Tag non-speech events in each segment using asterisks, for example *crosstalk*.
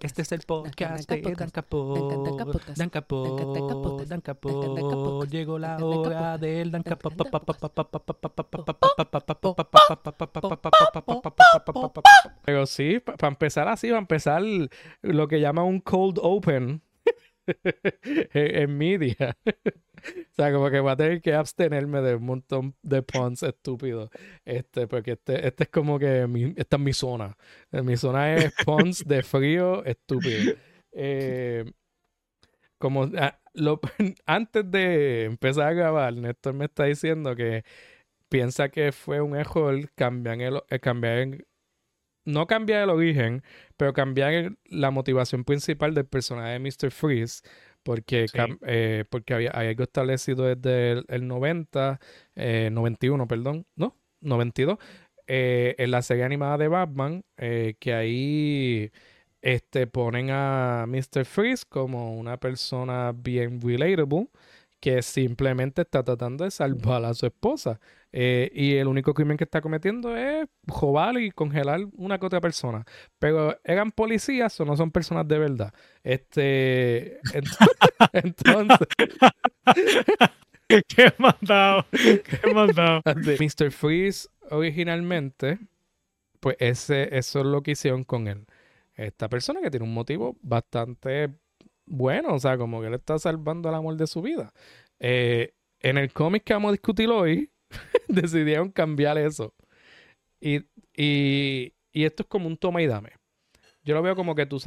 Este es el podcast de Dan Capor. Dan Capor. Dan Capor. Llegó la hora del Dan Capor. Pero sí, para empezar así, va a empezar lo que llama un cold open *laughs* en media. *laughs* o sea, como que voy a tener que abstenerme de un montón de puns estúpidos. Este, porque este, este es como que mi, esta es mi zona. Mi zona es *laughs* puns de frío estúpido. Eh, como ah, lo, *laughs* antes de empezar a grabar, Néstor me está diciendo que piensa que fue un error cambiar el, eh, cambiar no cambiar el origen, pero cambiar la motivación principal del personaje de Mr. Freeze porque, eh, porque había, hay algo establecido desde el, 90, 91, eh, perdón, ¿no? 92, eh, en la serie animada de Batman, que ahí este, ponen a Mr. Freeze como una persona bien relatable que simplemente está tratando de salvar a su esposa. Eh, y el único crimen que está cometiendo es robar y congelar una que otra persona. Pero eran policías o no son personas de verdad. Este. *laughs* *laughs* entonces. *laughs* qué mandado. Qué mandado. Mr. Freeze originalmente, pues ese, eso es lo que hicieron con él. Esta persona que tiene un motivo bastante bueno, o sea, como que él está salvando el amor de su vida. Eh, en el cómic que vamos a discutir hoy, *laughs* decidieron cambiar eso. Y, esto es como un toma y dame. Yo lo veo como que tú,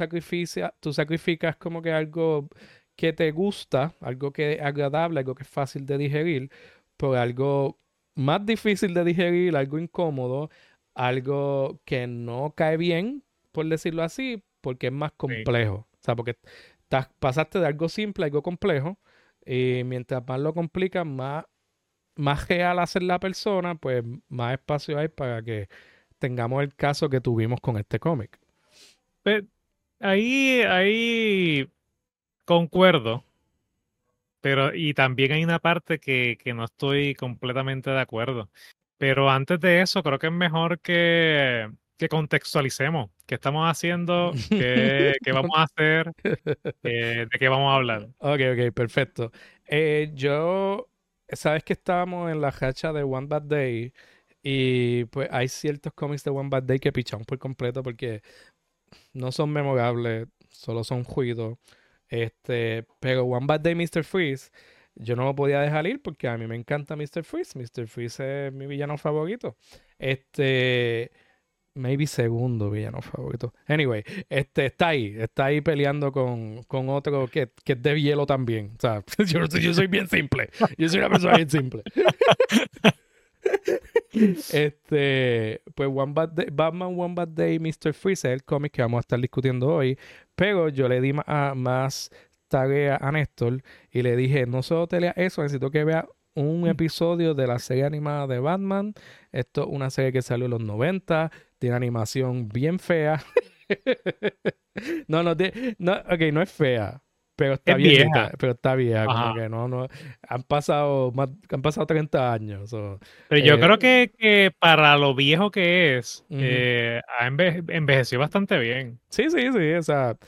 tú sacrificas como que algo que te gusta, algo que es agradable, algo que es fácil de digerir, por algo más difícil de digerir, algo incómodo, algo que no cae bien, por decirlo así, porque es más complejo. O sea, porque pasaste de algo simple a algo complejo, y mientras más lo complicas, más más real hacer la persona, pues más espacio hay para que tengamos el caso que tuvimos con este cómic. Pues, ahí, ahí concuerdo. Pero, y también hay una parte que, no estoy completamente de acuerdo. Pero antes de eso, creo que es mejor que, que contextualicemos qué estamos haciendo, *laughs* qué, vamos a hacer, eh, de qué vamos a hablar. Ok, ok, perfecto. Eh, yo sabes que estábamos en la hacha de One Bad Day y pues hay ciertos cómics de One Bad Day que pichamos por completo porque no son memorables, solo son juidos. Este, pero One Bad Day Mr. Freeze, yo no lo podía dejar ir porque a mí me encanta Mr. Freeze. Mr. Freeze es mi villano favorito. Este, maybe segundo villano favorito. Anyway, este está ahí, está ahí peleando con, otro que, es de hielo también. O sea, *laughs* yo, soy bien simple. Yo soy una persona bien simple. *laughs* este, pues One Bad Day, Batman One Bad Day, Mr. Freeze es el cómic que vamos a estar discutiendo hoy. Pero yo le di más, más tarea a Néstor y le dije, no solo te lea eso, necesito que vea un episodio de la serie animada de Batman. Esto es una serie que salió en los 90, tiene animación bien fea. *laughs* no, no, no, ok, no es fea. Pero está bien, pero está vieja, como que no, no, han pasado más, han pasado 30 años. pero yo creo eh, que, para lo viejo que es, eh, ha envejecido bastante bien. Sí, sí, sí, o sea,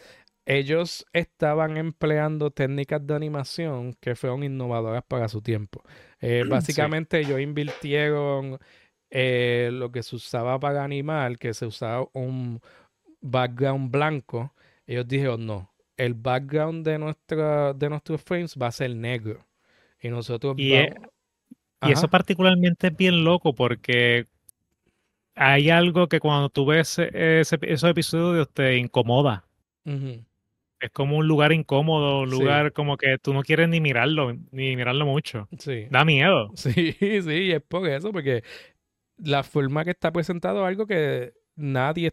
ellos estaban empleando técnicas de animación que fueron innovadoras para su tiempo. Eh, *clears throat* básicamente ellos invirtieron eh, lo que se usaba para animar, que se usaba un background blanco, ellos dijeron no, el background de, nuestra, de nuestros frames va a ser negro. Y nosotros... Y, e, eso particularmente es bien loco porque hay algo que cuando tú ves ese, esos episodios te incomoda. Es como un lugar incómodo, un lugar como que tú no quieres ni mirarlo, ni mirarlo mucho. Sí. Da miedo. *laughs* Sí, sí, es por eso, porque la forma que está presentado es algo que nadie,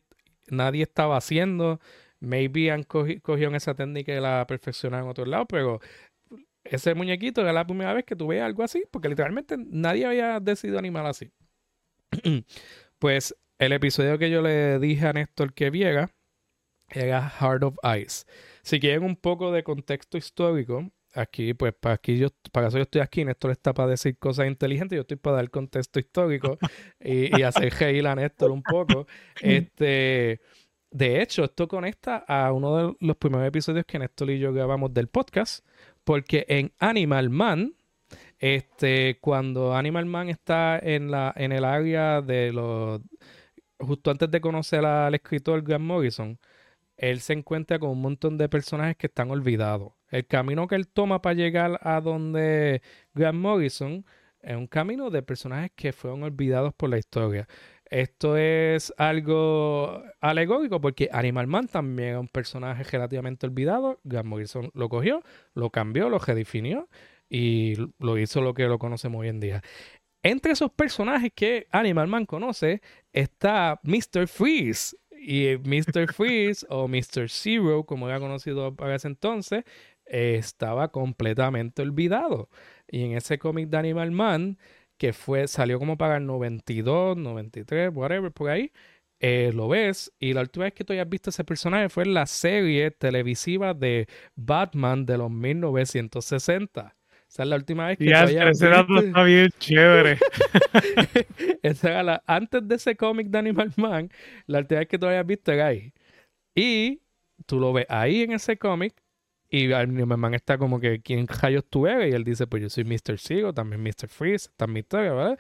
nadie estaba haciendo. Maybe han cogido esa técnica y la perfeccionado en otro lado, pero ese muñequito era la primera vez que tuve algo así, porque literalmente nadie había decidido animar así. *clears throat* pues el episodio que yo le dije a Néstor que viera era Heart of Ice. Si quieren un poco de contexto histórico, aquí, pues, para aquí yo, para eso yo estoy aquí, Néstor está para decir cosas inteligentes, yo estoy para dar contexto histórico *laughs* y, hacer reír a Néstor un poco. Este, de hecho, esto conecta a uno de los primeros episodios que Néstor y yo grabamos del podcast, porque en Animal Man, este, cuando Animal Man está en, la, en el área de los... justo antes de conocer al escritor Grant Morrison, él se encuentra con un montón de personajes que están olvidados. El camino que él toma para llegar a donde Grant Morrison es un camino de personajes que fueron olvidados por la historia. Esto es algo alegórico porque Animal Man también es un personaje relativamente olvidado. Grant Morrison lo cogió, lo cambió, lo redefinió y lo hizo lo que lo conocemos hoy en día. Entre esos personajes que Animal Man conoce está Mr. Freeze. Y Mr. Freeze o Mr. Zero, como era conocido para ese entonces, estaba completamente olvidado. Y en ese cómic de Animal Man, que fue, salió como para el 92, 93, whatever, por ahí, eh, lo ves. Y la última vez que tú hayas visto ese personaje fue en la serie televisiva de Batman de los 1960. Esa es la última vez que ya, ese dato está bien chévere. *laughs* Esa la- antes de ese cómic de Animal Man, la última vez que tú hayas visto era ahí. Y tú lo ves ahí en ese cómic y Animal Man está como que, ¿quién rayos tú eres? Y él dice, pues yo soy Mr. Zero, también Mr. Freeze, es mi historia, ¿verdad?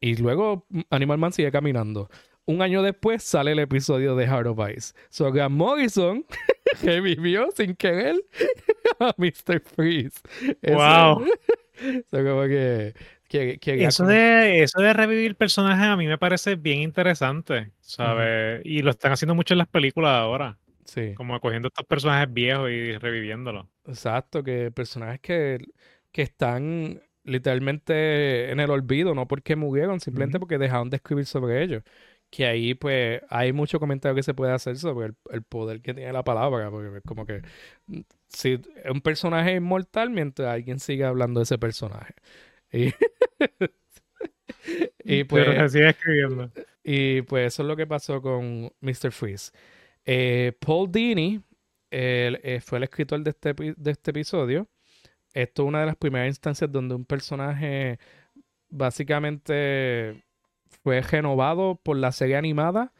Y luego Animal Man sigue caminando. Un año después sale el episodio de Heart of Ice. So Grant Morrison *laughs* revivió sin querer *laughs* a Mr. Freeze. Eso- Wow. *laughs* so como que... que, que Eso de, eso de revivir personajes a mí me parece bien interesante, ¿sabes? Y lo están haciendo mucho en las películas ahora, Sí. como cogiendo estos personajes viejos y reviviéndolos. Exacto, que personajes que, que están literalmente en el olvido, no porque murieron, simplemente porque dejaron de escribir sobre ellos. Que ahí, pues, hay mucho comentario que se puede hacer sobre el, el poder que tiene la palabra, porque es como que mm, si es un personaje inmortal mientras alguien siga hablando de ese personaje. Y, *laughs* y pues, Pero se sigue escribiendo. y pues eso es lo que pasó con Mr. Freeze. Eh, Paul Dini eh, fue el escritor de este, de este episodio. Esto es una de las primeras instancias donde un personaje básicamente fue renovado por la serie animada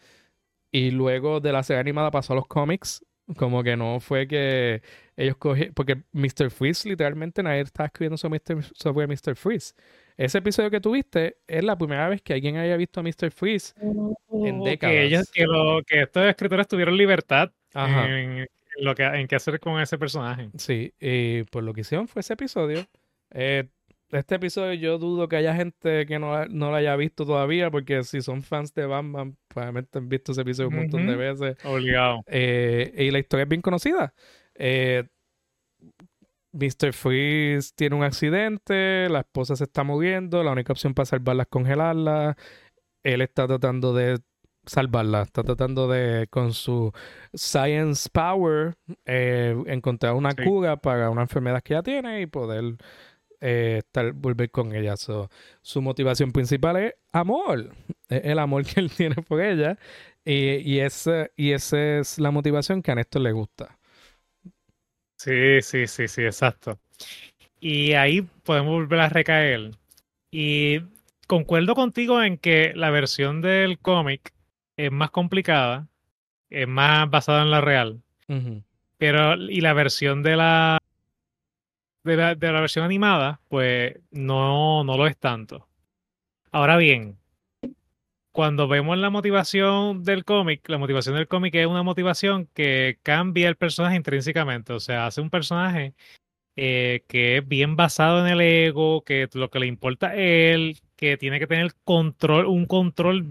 y luego de la serie animada pasó a los cómics. Como que no fue que ellos cogieron... Porque Mr. Freeze, literalmente nadie estaba escribiendo sobre Mr. sobre Mr. Freeze. Ese episodio que tuviste es la primera vez que alguien haya visto a Mr. Freeze en O décadas. Que, ellos, que, lo- que estos escritores tuvieron libertad Ajá. en lo que, en qué hacer con ese personaje. Sí, y pues lo que hicieron fue ese episodio. Eh, este episodio yo dudo que haya gente que no, no lo haya visto todavía, porque si son fans de Batman, probablemente han visto ese episodio un montón de veces. Obligado. Eh, y la historia es bien conocida. Eh, Mr. Freeze tiene un accidente, la esposa se está muriendo, la única opción para salvarla es congelarla. Él está tratando de salvarla, está tratando de, con su science power, eh, encontrar una Sí. cura para una enfermedad que ella tiene y poder eh, estar, volver con ella. So, su motivación principal es amor, es el amor que él tiene por ella. Y, y, ese, y esa es la motivación que a Néstor le gusta. Sí, sí, sí, sí, exacto. Y ahí podemos volver a recaer. Y concuerdo contigo en que la versión del cómic es más complicada, es más basada en la real, pero y la versión de la de la, de la versión animada, pues no, no lo es tanto. Ahora bien, cuando vemos la motivación del cómic, la motivación del cómic es una motivación que cambia el personaje intrínsecamente, o sea, hace un personaje eh, que es bien basado en el ego, que lo que le importa a él, que tiene que tener control, un control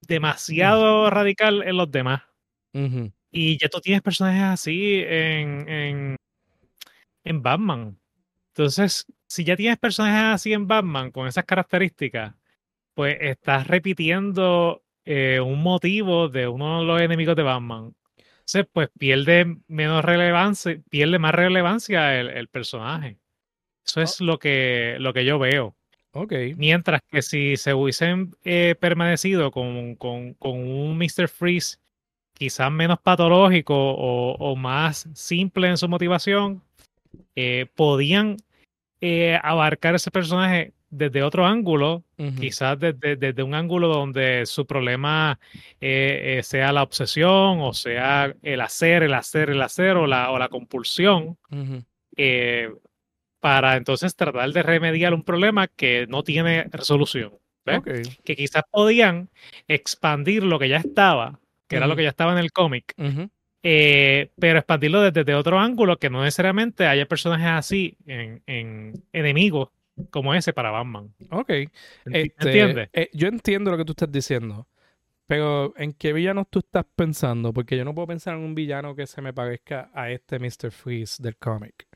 demasiado radical en los demás. Y ya tú tienes personajes así en, en, en Batman. Entonces, si ya tienes personajes así en Batman con esas características, pues estás repitiendo eh, un motivo de uno de los enemigos de Batman. Entonces, pues pierde menos relevancia, pierde más relevancia el, el personaje. Eso es lo que, lo que yo veo. Ok. Mientras que si se hubiesen eh, permanecido con, con, con un Mr. Freeze quizás menos patológico o, o más simple en su motivación, eh, podían eh, abarcar ese personaje desde otro ángulo, quizás desde, desde un ángulo donde su problema eh, sea la obsesión o sea el hacer, el hacer, el hacer o la, o la compulsión, para entonces tratar de remediar un problema que no tiene resolución. Que quizás podían expandir lo que ya estaba, que era lo que ya estaba en el cómic. Eh, pero expandirlo desde, desde otro ángulo que no necesariamente haya personajes así en, en enemigos como ese para Batman. Ok. Este, ¿Entiendes? eh, yo entiendo lo que tú estás diciendo, pero ¿en qué villanos tú estás pensando? Porque yo no puedo pensar en un villano que se me parezca a este Mr. Freeze del cómic.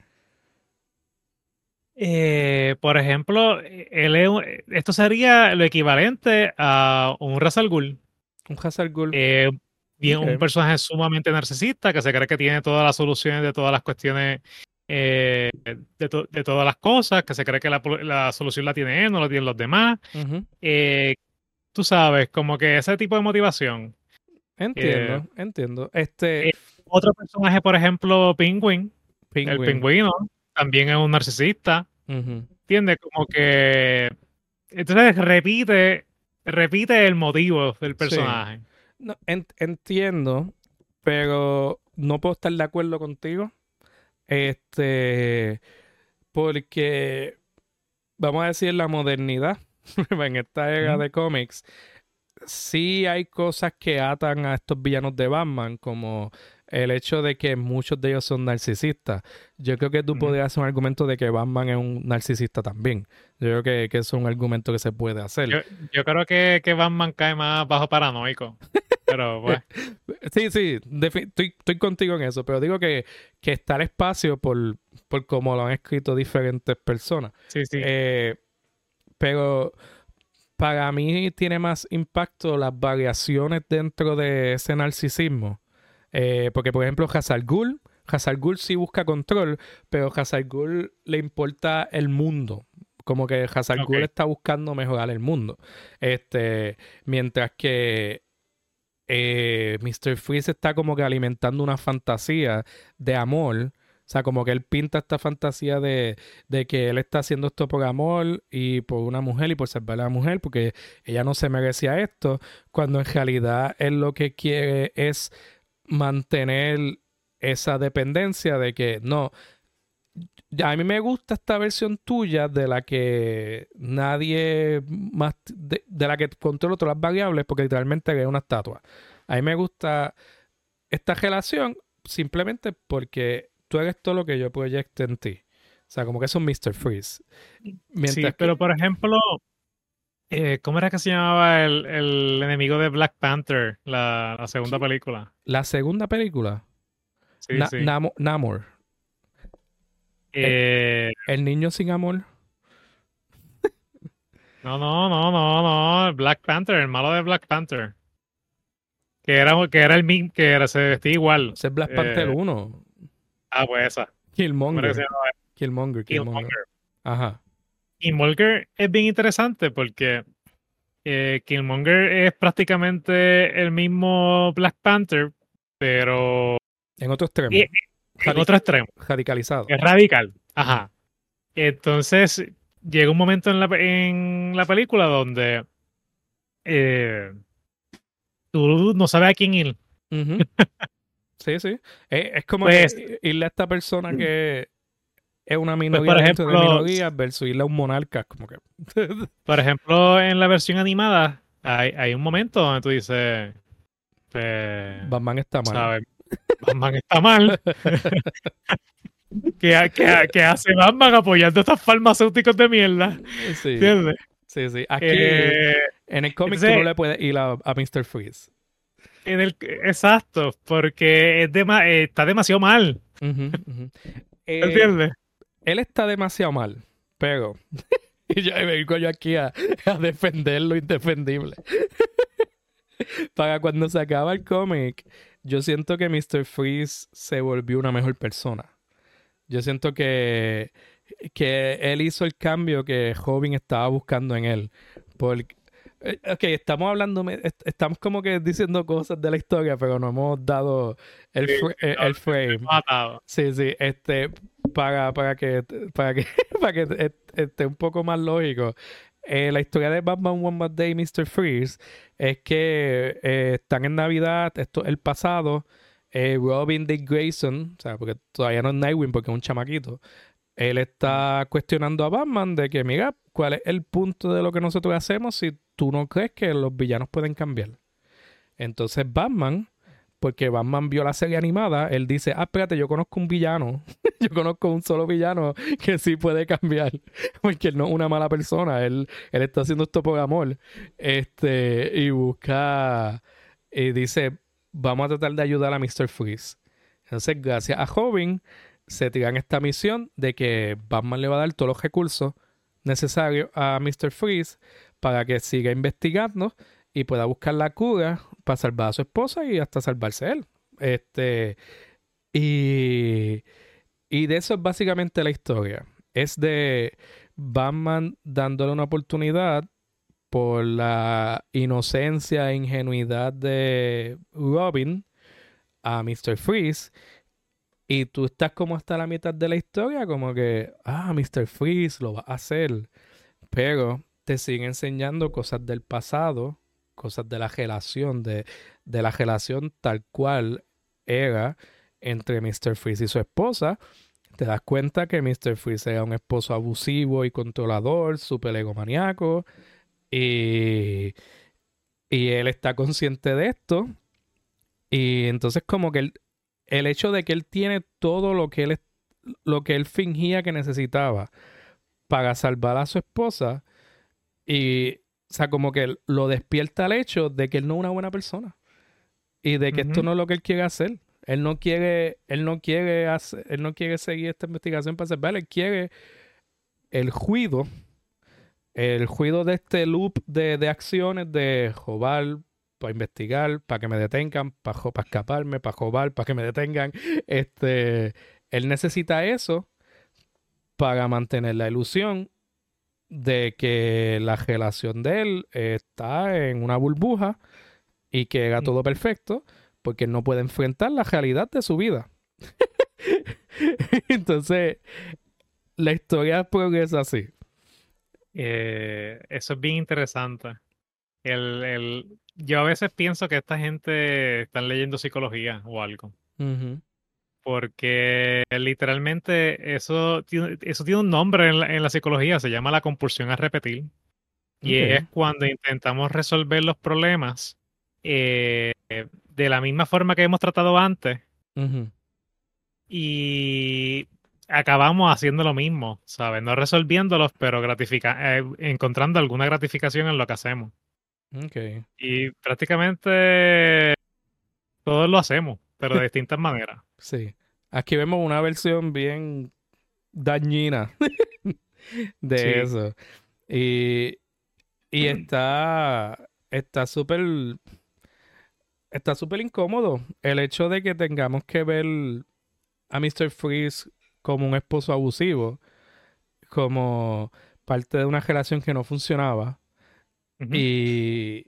Eh, por ejemplo, eh, él es un- esto sería lo equivalente a un Ra's al Ghul. Un Hazard Ghul. Eh, bien, Ok. un personaje sumamente narcisista que se cree que tiene todas las soluciones de todas las cuestiones, eh, de, to- de todas las cosas, que se cree que la, la solución la tiene él, no la tienen los demás. Eh, tú sabes, como que ese tipo de motivación. Entiendo, entiendo. Este eh, Otro personaje, por ejemplo, Penguin, el pingüino, también es un narcisista. Ujú. ¿Entiendes? Como que. Entonces repite, repite el motivo del personaje. No, en- entiendo, pero no puedo estar de acuerdo contigo. Este, porque vamos a decir la modernidad *laughs* en esta era de cómics. Sí hay cosas que atan a estos villanos de Batman, como el hecho de que muchos de ellos son narcisistas. Yo creo que tú Ujú. podrías hacer un argumento de que Batman es un narcisista también. Yo creo que, que es un argumento que se puede hacer. Yo, yo creo que, que Batman cae más bajo paranoico. Pero *laughs* pues. Sí, sí, estoy, estoy contigo en eso, pero digo que, que está el espacio por, por cómo lo han escrito diferentes personas. Sí, sí. Eh, pero para mí tiene más impacto las variaciones dentro de ese narcisismo. Eh, porque, por ejemplo, Hazard Ghul, Hazard Ghul sí busca control, pero Hazard Ghul le importa el mundo. Como que Hazard Ghul Ok. está buscando mejorar el mundo. Este, mientras que eh, Mr. Freeze está como que alimentando una fantasía de amor. O sea, como que él pinta esta fantasía de, de que él está haciendo esto por amor y por una mujer y por salvar a la mujer, porque ella no se merecía esto, cuando en realidad él lo que quiere es mantener esa dependencia de que no. A mí me gusta esta versión tuya de la que nadie más, de, de la que controla todas las variables, porque literalmente es una estatua. A mí me gusta esta relación simplemente porque tú eres todo lo que yo proyecto en ti. O sea, como que es un Mr. Freeze. Mientras sí, que- pero por ejemplo, eh, ¿cómo era que se llamaba el, el enemigo de Black Panther, la, la segunda película? la segunda película, Sí, Na- sí. Namo- Namor, Eh, el niño sin amor. no, no, no, no, no. Black Panther, el malo de Black Panther. Que era, que era el mismo, que era, se vestía igual. Ese es Black Panther Eh, Ah, 1. pues esa. ¿Cómo era que Killmonger. Killmonger, Killmonger. Killmonger. Ajá. Killmonger es bien interesante porque eh, Killmonger es prácticamente el mismo Black Panther, pero En otro extremo. Y- en otro extremo. radicalizado. Es radical. Ajá. Entonces, llega un momento en la, en la película donde eh, tú no sabes a quién ir. *laughs* Sí, sí. Es, es como Pues- que irle a esta persona que es una minoría por dentro de ejemplo, minorías versus irle a un monarca. Como que. *laughs* Por ejemplo, en la versión animada, hay, hay un momento donde tú dices, pues, Batman está mal. ¿sabes? Batman está mal. *laughs* ¿Qué, qué, qué hace Batman apoyando a estos farmacéuticos de mierda? Sí, ¿Entiendes? sí, sí. Aquí Eh, en el cómic tú no le puedes ir a, a Mr. Freeze. en el, exacto, porque es dema- eh, está demasiado mal. Eh, ¿Entiendes? Él está demasiado mal, pero y *laughs* yo vengo yo aquí a, a defender lo indefendible. *laughs* Para cuando se acaba el cómic, yo siento que Mr. Freeze se volvió una mejor persona. Yo siento que, que él hizo el cambio que Robin estaba buscando en él. Porque, eh, ok, estamos hablando, estamos como que diciendo cosas de la historia, pero no hemos dado el, Sí, fr- eh, el frame. Sí, sí, este, para, para que, para que, *laughs* para que esté un poco más lógico, eh, la historia de Batman One Bad Day Mr. Freeze es que eh, están en Navidad, esto el pasado, eh, Robin Dick Grayson, o sea, porque todavía no es Nightwing porque es un chamaquito, él está cuestionando a Batman de que, mira, ¿cuál es el punto de lo que nosotros hacemos si tú no crees que los villanos pueden cambiar? Entonces Batman porque Batman vio la serie animada, él dice, ah, espérate, yo conozco un villano, *laughs* yo conozco un solo villano que sí puede cambiar, *laughs* porque él no es una mala persona, él, él está haciendo esto por amor, este, y busca, y dice, vamos a tratar de ayudar a Mr. Freeze. Entonces, gracias a Robin, se tiran esta misión de que Batman le va a dar todos los recursos necesarios a Mr. Freeze para que siga investigando y pueda buscar la cura para salvar a su esposa y hasta salvarse él. Este, y, y de eso es básicamente la historia. Es de Batman dándole una oportunidad por la inocencia e ingenuidad de Robin a Mr. Freeze. Y tú estás como hasta la mitad de la historia, como que, ah, Mr. Freeze lo va a hacer. Pero te sigue enseñando cosas del pasado cosas de la relación, de, de la relación tal cual era entre Mr. Freeze y su esposa, te das cuenta que Mr. Freeze era un esposo abusivo y controlador, súper egomaniaco, y, y él está consciente de esto. Y entonces como que el, hecho de que él tiene todo lo que él, lo que él fingía que necesitaba para salvar a su esposa, y o sea, como que lo despierta el hecho de que él no es una buena persona. Y de que esto no es lo que él quiere hacer. Él no quiere, él no quiere hacer, él no quiere seguir esta investigación para hacer, él quiere el juido, el juido de este loop de, acciones de robar, para investigar, para que me detengan, para, para escaparme, para robar, para que me detengan. Este, él necesita eso para mantener la ilusión de que la relación de él está en una burbuja y que era todo perfecto porque no puede enfrentar la realidad de su vida. *laughs* Entonces, la historia progresa así. Eh, eso es bien interesante. El, yo a veces pienso que esta gente está leyendo psicología o algo porque literalmente eso, eso tiene un nombre en la, psicología, se llama la compulsión a repetir. Y es cuando intentamos resolver los problemas eh, de la misma forma que hemos tratado antes. Y acabamos haciendo lo mismo, ¿sabes? No resolviéndolos, pero gratifica eh, encontrando alguna gratificación en lo que hacemos. Y prácticamente todos lo hacemos, pero de distintas maneras. Sí. Aquí vemos una versión bien dañina *laughs* de eso. Y, y está está súper está súper incómodo el hecho de que tengamos que ver a Mr. Freeze como un esposo abusivo, como parte de una relación que no funcionaba. Y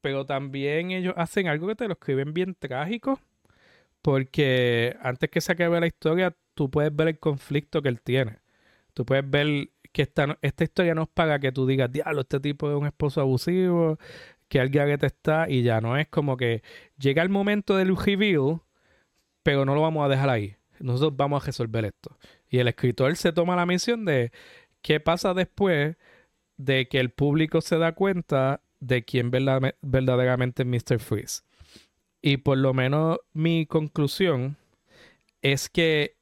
pero también ellos hacen algo que te lo escriben bien trágico porque antes que se acabe la historia, tú puedes ver el conflicto que él tiene. Tú puedes ver que esta, esta historia no es para que tú digas, diablo, este tipo es un esposo abusivo, que alguien te está, y ya no es como que llega el momento del reveal, pero no lo vamos a dejar ahí. Nosotros vamos a resolver esto. Y el escritor se toma la misión de qué pasa después de que el público se da cuenta de quién verdaderamente es Mr. Freeze. Y por lo menos mi conclusión es que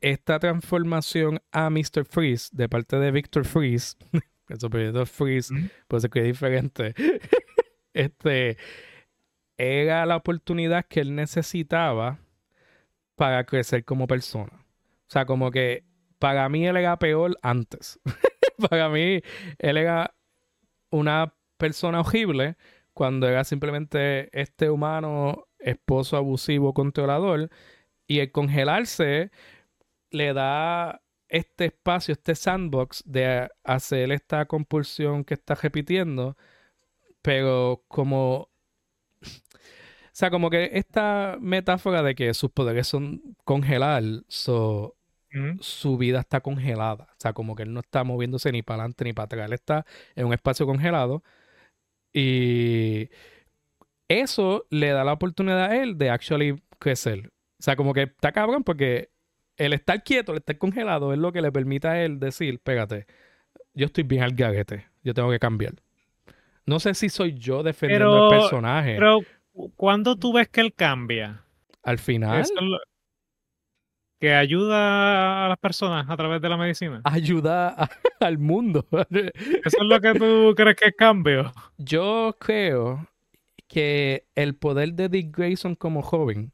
esta transformación a Mr. Freeze de parte de Victor Freeze, *laughs* el superior Freeze, pues que es diferente, *laughs* este, era la oportunidad que él necesitaba para crecer como persona. O sea, como que para mí él era peor antes. *laughs* para mí él era una persona horrible cuando era simplemente este humano esposo abusivo controlador y el congelarse le da este espacio, este sandbox de hacer esta compulsión que está repitiendo, pero como... O sea, como que esta metáfora de que sus poderes son congelar, so, su vida está congelada. O sea, como que él no está moviéndose ni para adelante ni para atrás. Él está en un espacio congelado. Y eso le da la oportunidad a él de actually crecer. O sea, como que está cabrón porque el estar quieto, el estar congelado, es lo que le permite a él decir, pégate, yo estoy bien al garete, yo tengo que cambiar. No sé si soy yo defendiendo Pero- al personaje. Pero, ¿cuándo tú ves que él cambia? al final, Eso que ayuda a las personas a través de la medicina. ayuda a- *laughs* al mundo. *laughs* Eso es lo que tú crees que es cambio. Yo creo que el poder de Dick Grayson como joven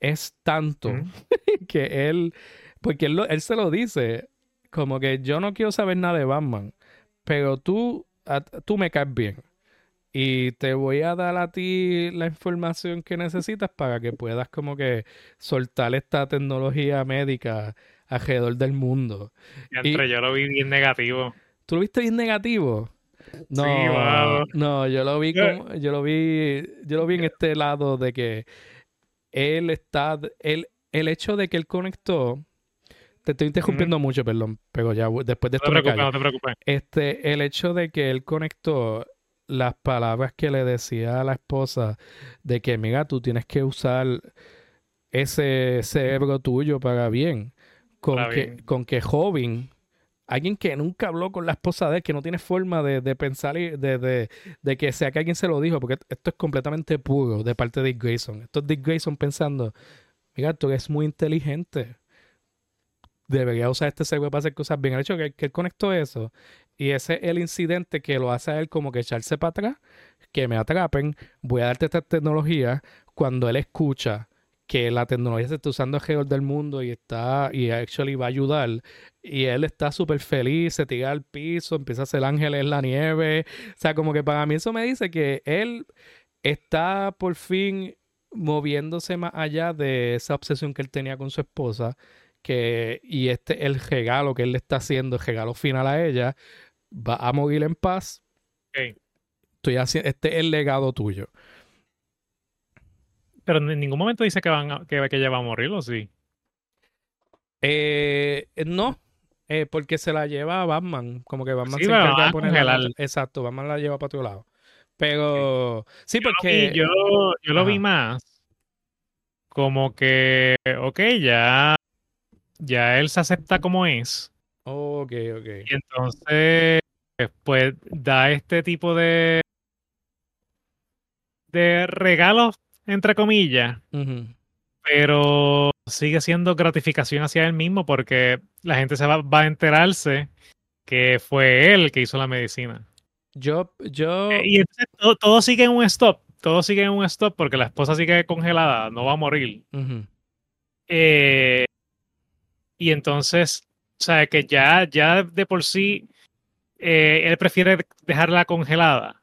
es tanto *laughs* que él, porque él, lo- él se lo dice, como que yo no quiero saber nada de Batman, pero tú, a- tú me caes bien y te voy a dar a ti la información que necesitas para que puedas como que soltar esta tecnología médica alrededor del mundo. Y entre yo lo vi bien negativo. ¿Tú lo viste bien negativo? No, mano. no, yo lo vi Yo- como, yo lo vi, yo lo vi en este lado de que él está, él, el hecho de que él conectó, te estoy interrumpiendo mucho, perdón, pero ya después de No te esto preocupes, no te preocupes. Este, el hecho de que él conectó las palabras que le decía a la esposa de que, mira, tú tienes que usar ese cerebro tuyo para bien, con Para que, bien. con que joven, alguien que nunca habló con la esposa de él, que no tiene forma de, de pensar y de, de, de que sea que alguien se lo dijo, porque esto es completamente puro de parte de Dick Grayson. Esto es Dick Grayson pensando, mira, tú eres muy inteligente. Debería usar este cerebro para hacer cosas bien. El hecho que, que él conectó eso y ese es el incidente que lo hace a él como que echarse para atrás, que me atrapen, voy a darte esta tecnología cuando él escucha que la tecnología se está usando alrededor del mundo y está y actually va a ayudar y él está súper feliz, se tira al piso, empieza a hacer ángeles en la nieve, o sea, como que para mí eso me dice que él está por fin moviéndose más allá de esa obsesión que él tenía con su esposa, que y este el regalo que él le está haciendo, el regalo final a ella, va a morir en paz. Estoy haciendo, este es el legado tuyo. Pero en ningún momento dice que, van a- que, que ella va a morir, ¿o sí? Eh, no, eh, porque se la lleva a Batman. Como que Batman Sí, se encarga de ponerla. Exacto, Batman la lleva para otro lado. Pero sí, Yo lo porque vi- yo, yo lo vi más como que, ok, ya, ya él se acepta como es. Ok, ok. Y entonces, pues da este tipo de, de regalos, entre comillas, pero sigue siendo gratificación hacia él mismo porque la gente se va, va a enterarse que fue él que hizo la medicina. Yo, yo, Eh, Y entonces todo, todo sigue en un stop, todo sigue en un stop porque la esposa sigue congelada, no va a morir. Eh, y entonces, o sea, que ya, ya de por sí, eh, él prefiere dejarla congelada.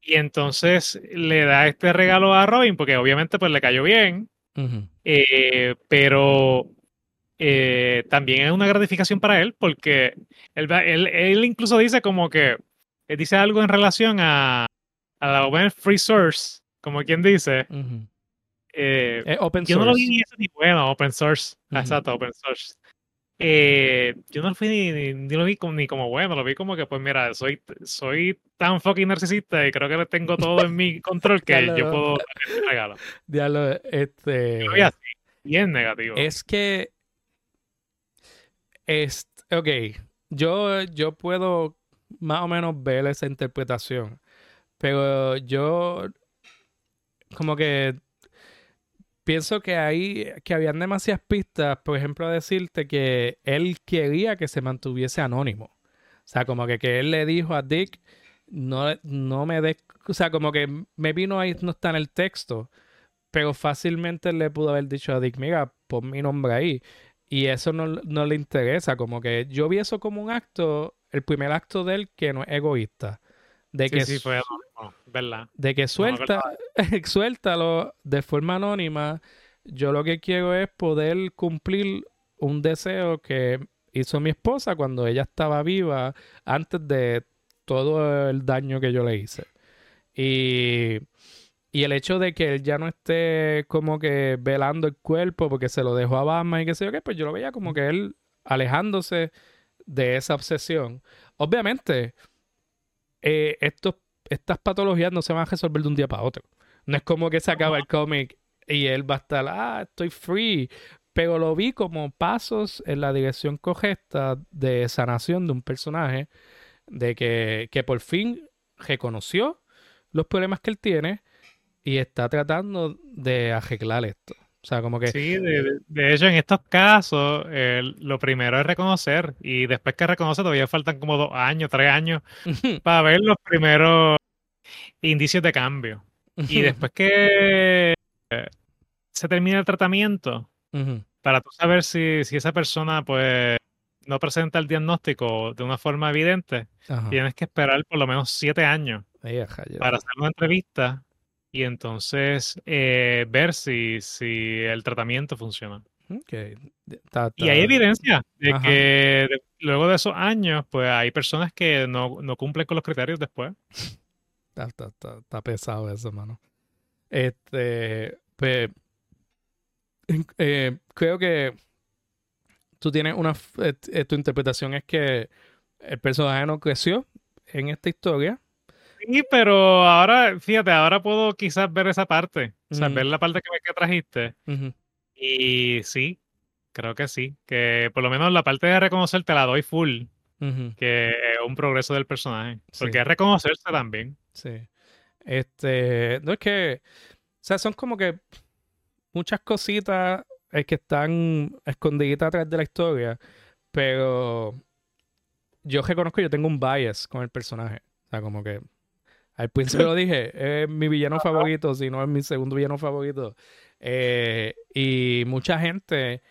Y entonces le da este regalo a Robin, porque obviamente pues le cayó bien, eh, pero eh, también es una gratificación para él, porque él, él, él incluso dice como que, él dice algo en relación a, a la Open Free Source, como quien dice, eh, Es open yo no lo vi ni bueno, open source. Exacto, open source. Eh, yo no lo fui ni, ni- ni lo vi como, ni como bueno, lo vi como que, pues mira, soy, soy tan fucking narcisista y creo que tengo todo en mi *laughs* control que yo puedo este regalo. Diablo, este. Yo lo vi así, bien negativo. Es que. Es, ok, yo, yo puedo más o menos ver esa interpretación, pero yo como que pienso que ahí, que habían demasiadas pistas, por ejemplo, decirte que él quería que se mantuviese anónimo. O sea, como que, que él le dijo a Dick, no, no me des, o sea, como que me vino ahí, no está en el texto, pero fácilmente le pudo haber dicho a Dick, mira, pon mi nombre ahí. Y eso no, no le interesa, como que yo vi eso como un acto, el primer acto de él que no es egoísta. De sí, que, sí, fue ¿verdad? de que No suelta, *laughs* suéltalo de forma anónima. Yo lo que quiero es poder cumplir un deseo que hizo mi esposa cuando ella estaba viva, antes de todo el daño que yo le hice. Y y el hecho de que él ya no esté como que velando el cuerpo porque se lo dejó a Batman y qué sé yo qué, pues yo lo veía como que él alejándose de esa obsesión. Obviamente, eh, estos, estas patologías no se van a resolver de un día para otro. No es como que se acaba el cómic y él va a estar, ah, estoy free. Pero lo vi como pasos en la dirección correcta de sanación de un personaje, de que, que por fin reconoció los problemas que él tiene y está tratando de arreglar esto. O sea, como que... Sí, de, de hecho, en estos casos, eh, lo primero es reconocer y después que reconoce todavía faltan como dos años, tres años *laughs* para ver los primeros indicios de cambio. Y *laughs* después que eh, se termina el tratamiento, para tú saber si, si esa persona pues no presenta el diagnóstico de una forma evidente, tienes que esperar por lo menos siete años para hacer una entrevista y entonces eh, ver si, si el tratamiento funciona. Y hay evidencia de Ajá. que de- luego de esos años, pues hay personas que no, no cumplen con los criterios después. Está, está- está- está pesado eso, mano. Este, pues, eh, creo que tú tienes una, eh, tu interpretación es que el personaje no creció en esta historia. Sí, pero ahora, fíjate, ahora puedo quizás ver esa parte, o sea, ver la parte que, me- que trajiste. Y sí, creo que sí, que por lo menos la parte de reconocer te la doy full, que es un progreso del personaje, porque Sí. es reconocerse también. sí. Este, no es que, o sea, son como que muchas cositas eh, que están escondiditas atrás de la historia, pero yo reconozco que yo tengo un bias con el personaje. O sea, como que al principio lo *laughs* dije, es mi villano favorito, si no es mi segundo villano favorito. Eh, y mucha gente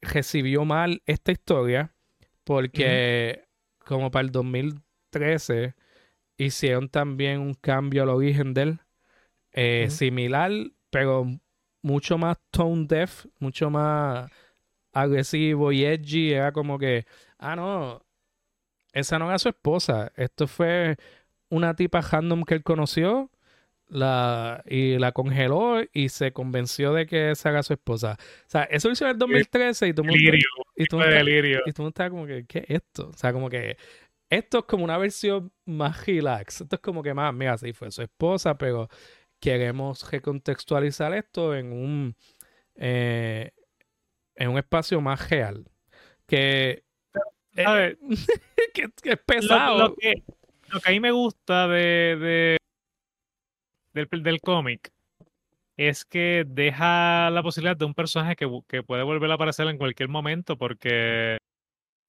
recibió mal esta historia porque como para el 2013 hicieron también un cambio al origen de él, eh, similar, pero mucho más tone deaf, mucho más agresivo y edgy. Era como que, ah, no, esa no era su esposa. Esto fue una tipa random que él conoció la, y la congeló y se convenció de que esa era su esposa. O sea, eso lo hizo en el 2013 y todo el mundo, Delirio, y todo el mundo- como que, ¿qué es esto? O sea, como que esto es como una versión más relax. Esto es como que más, mira, sí, fue su esposa, pero queremos recontextualizar esto en un, eh, en un espacio más real. Que, eh, ¿Sabes? *laughs* que, que es Lo, pesado. lo que, lo que a mí me gusta de, de- del, del cómic es que deja la posibilidad de un personaje que, que puede volver a aparecer en cualquier momento porque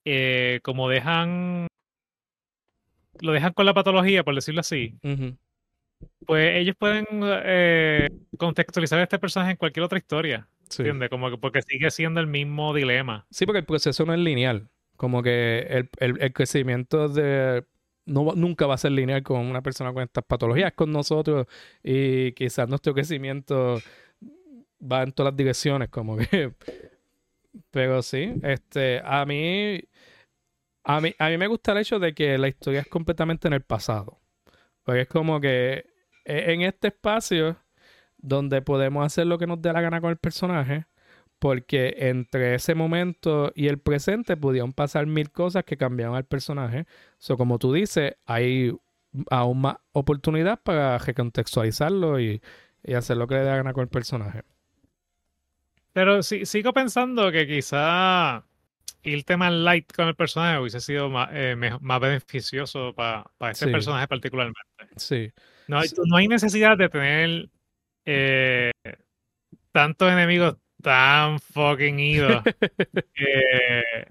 eh, como dejan lo dejan con la patología, por decirlo así, pues ellos pueden eh, contextualizar a este personaje en cualquier otra historia, sí. ¿entiendes? Como que porque sigue siendo el mismo dilema. Sí, porque el proceso no es lineal. Como que el, el- el crecimiento de no, nunca va a ser lineal con una persona con estas patologías, con nosotros, y quizás nuestro crecimiento va en todas las direcciones, como que. Pero sí, este, a mí, a mí, a mí me gusta el hecho de que la historia es completamente en el pasado. Porque es como que e- en este espacio donde podemos hacer lo que nos dé la gana con el personaje, porque entre ese momento y el presente pudieron pasar mil cosas que cambiaron al personaje. So, como tú dices, hay aún más oportunidad para recontextualizarlo y, y hacer lo que le dé la gana con el personaje. Pero sí, sigo pensando que quizá irte más light con el personaje hubiese sido más, eh, más beneficioso para ese Sí. personaje particularmente. Sí, No hay, no hay necesidad de tener eh, tantos enemigos tan fucking idos *laughs* eh,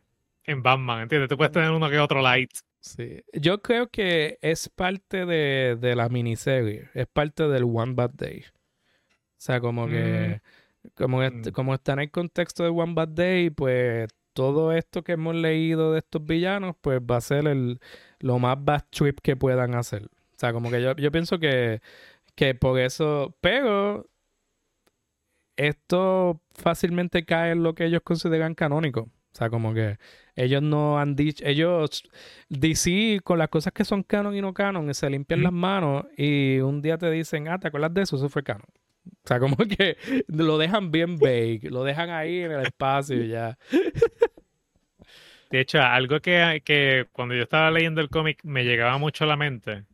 en Batman, ¿entiendes? Tú puedes tener uno que otro light. sí. Yo creo que es parte de, de la miniserie, es parte del One Bad Day. O sea, como que, como, est- Mm. como está en el contexto de One Bad Day, pues todo esto que hemos leído de estos villanos, pues va a ser el, lo más bad trip que puedan hacer. O sea, como que yo, yo pienso que, que por eso, pero esto fácilmente cae en lo que ellos consideran canónico. O sea, como que ellos no han dicho, ellos, DC con las cosas que son canon y no canon, se limpian las manos y un día te dicen, ah, ¿te acuerdas de eso? Eso fue canon. O sea, como que lo dejan bien vague, lo dejan ahí en el espacio y ya. De hecho, algo que, que cuando yo estaba leyendo el cómic me llegaba mucho a la mente,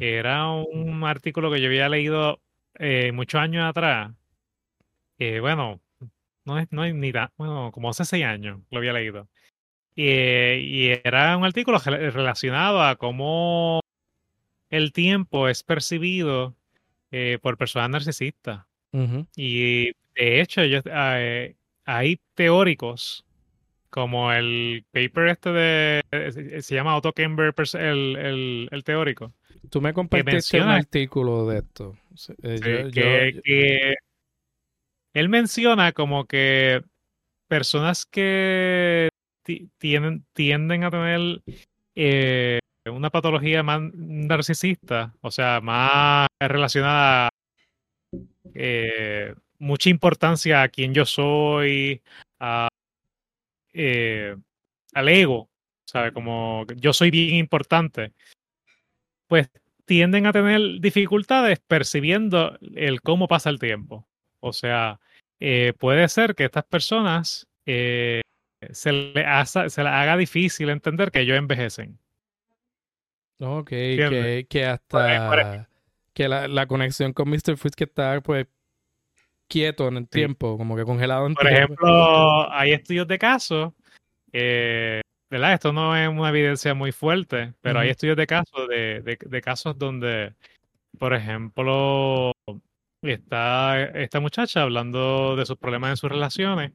era un artículo que yo había leído eh, muchos años atrás. Bueno, no es, no es ni tan, bueno, como hace seis años lo había leído. Y, era un artículo relacionado a cómo el tiempo es percibido eh, por personas narcisistas. Y de hecho, eh, hay teóricos como el paper este de, eh, se llama Otto Kemper, el, el, teórico. Tú me compartiste un artículo de esto. que, él menciona como que personas que tienden a tener eh, una patología más narcisista, o sea, más relacionada a eh, mucha importancia a quién yo soy, a, eh, al ego, ¿sabe? Como yo soy bien importante, pues tienden a tener dificultades percibiendo el cómo pasa el tiempo. O sea, eh, puede ser que estas personas eh, se, le se les haga difícil entender que ellos envejecen. Ok, que, que, hasta que la, la, conexión con Mr. Freeze que está pues quieto en el tiempo, como que congelado en Por ejemplo, hay estudios de casos, eh, ¿verdad? Esto no es una evidencia muy fuerte, pero hay estudios de casos de, de, de casos donde, por ejemplo, está esta muchacha hablando de sus problemas en sus relaciones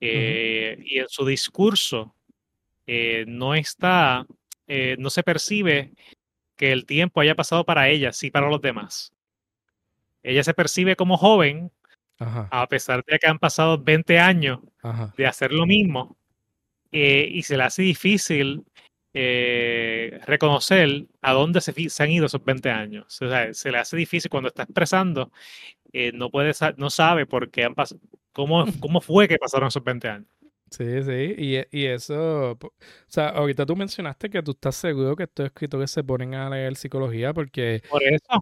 eh, y en su discurso eh, no está, eh, no se percibe que el tiempo haya pasado para ella, sí para los demás. Ella se percibe como joven, a pesar de que han pasado 20 años de hacer lo mismo, y se le hace difícil eh, reconocer a dónde se, han ido esos 20 años. O sea, se le hace difícil cuando está expresando, eh, no, puede, no sabe por qué han pasado, cómo, *laughs* cómo fue que pasaron esos 20 años. Sí, sí, y, y, eso, o sea, ahorita tú mencionaste que tú estás seguro que estos escritores se ponen a leer psicología porque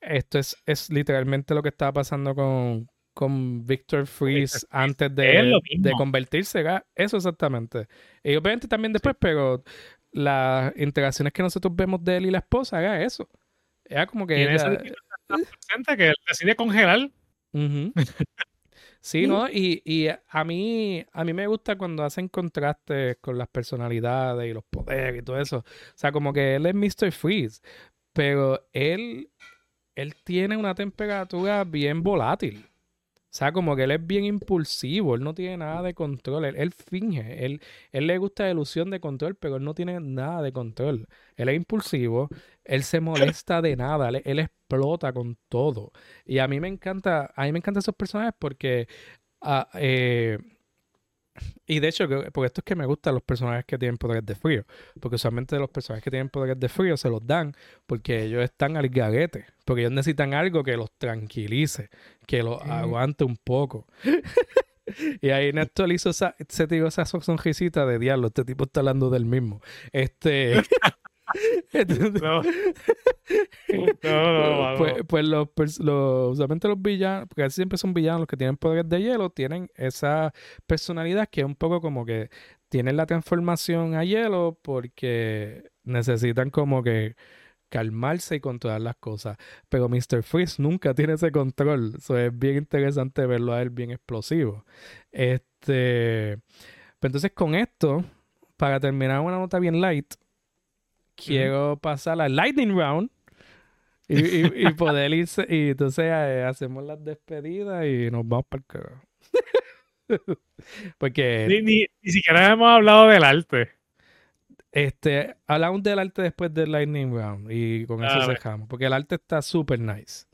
esto es, es literalmente lo que estaba pasando con, con Victor Freeze antes de, de convertirse. Eso exactamente. Y obviamente también después, pero las interacciones que nosotros vemos de él y la esposa, haga eso. Era como que. Ella... que decide congelar. *laughs* sí, ¿no? Y, y, a mí a mí me gusta cuando hacen contrastes con las personalidades y los poderes y todo eso. O sea, como que él es Mr. Freeze, pero él, él tiene una temperatura bien volátil. Sea, como que él es bien impulsivo, él no tiene nada de control, él, finge, él, él le gusta la ilusión de control, pero él no tiene nada de control. Él es impulsivo, él se molesta de nada, él, explota con todo. Y a mí me encanta, a mí me encantan esos personajes porque ah, eh, y de hecho, porque esto es que me gustan los personajes que tienen poderes de frío. Porque usualmente los personajes que tienen poderes de frío se los dan porque ellos están al garete. Porque ellos necesitan algo que los tranquilice, que los aguante un poco. *laughs* y ahí Néstor hizo esa, se tiró esa sonrisita de diablo. Este tipo está hablando del mismo. Este. *laughs* *laughs* *laughs* no. Pues, pues los, usualmente los villanos, porque siempre son villanos los que tienen poderes de hielo, tienen esa personalidad que es un poco como que tienen la transformación a hielo porque necesitan como que calmarse y controlar las cosas. Pero Mr. Freeze nunca tiene ese control. Eso es bien interesante verlo a él bien explosivo. Este. Pues entonces con esto, para terminar una nota bien light, quiero pasar al Lightning Round y, y, *laughs* poder irse. Y entonces eh, hacemos las despedidas y nos vamos para el carajo. *laughs* Porque. Ni, ni, siquiera hemos hablado del arte. Este, hablamos del arte después del Lightning Round y con eso dejamos. Porque el arte está súper nice.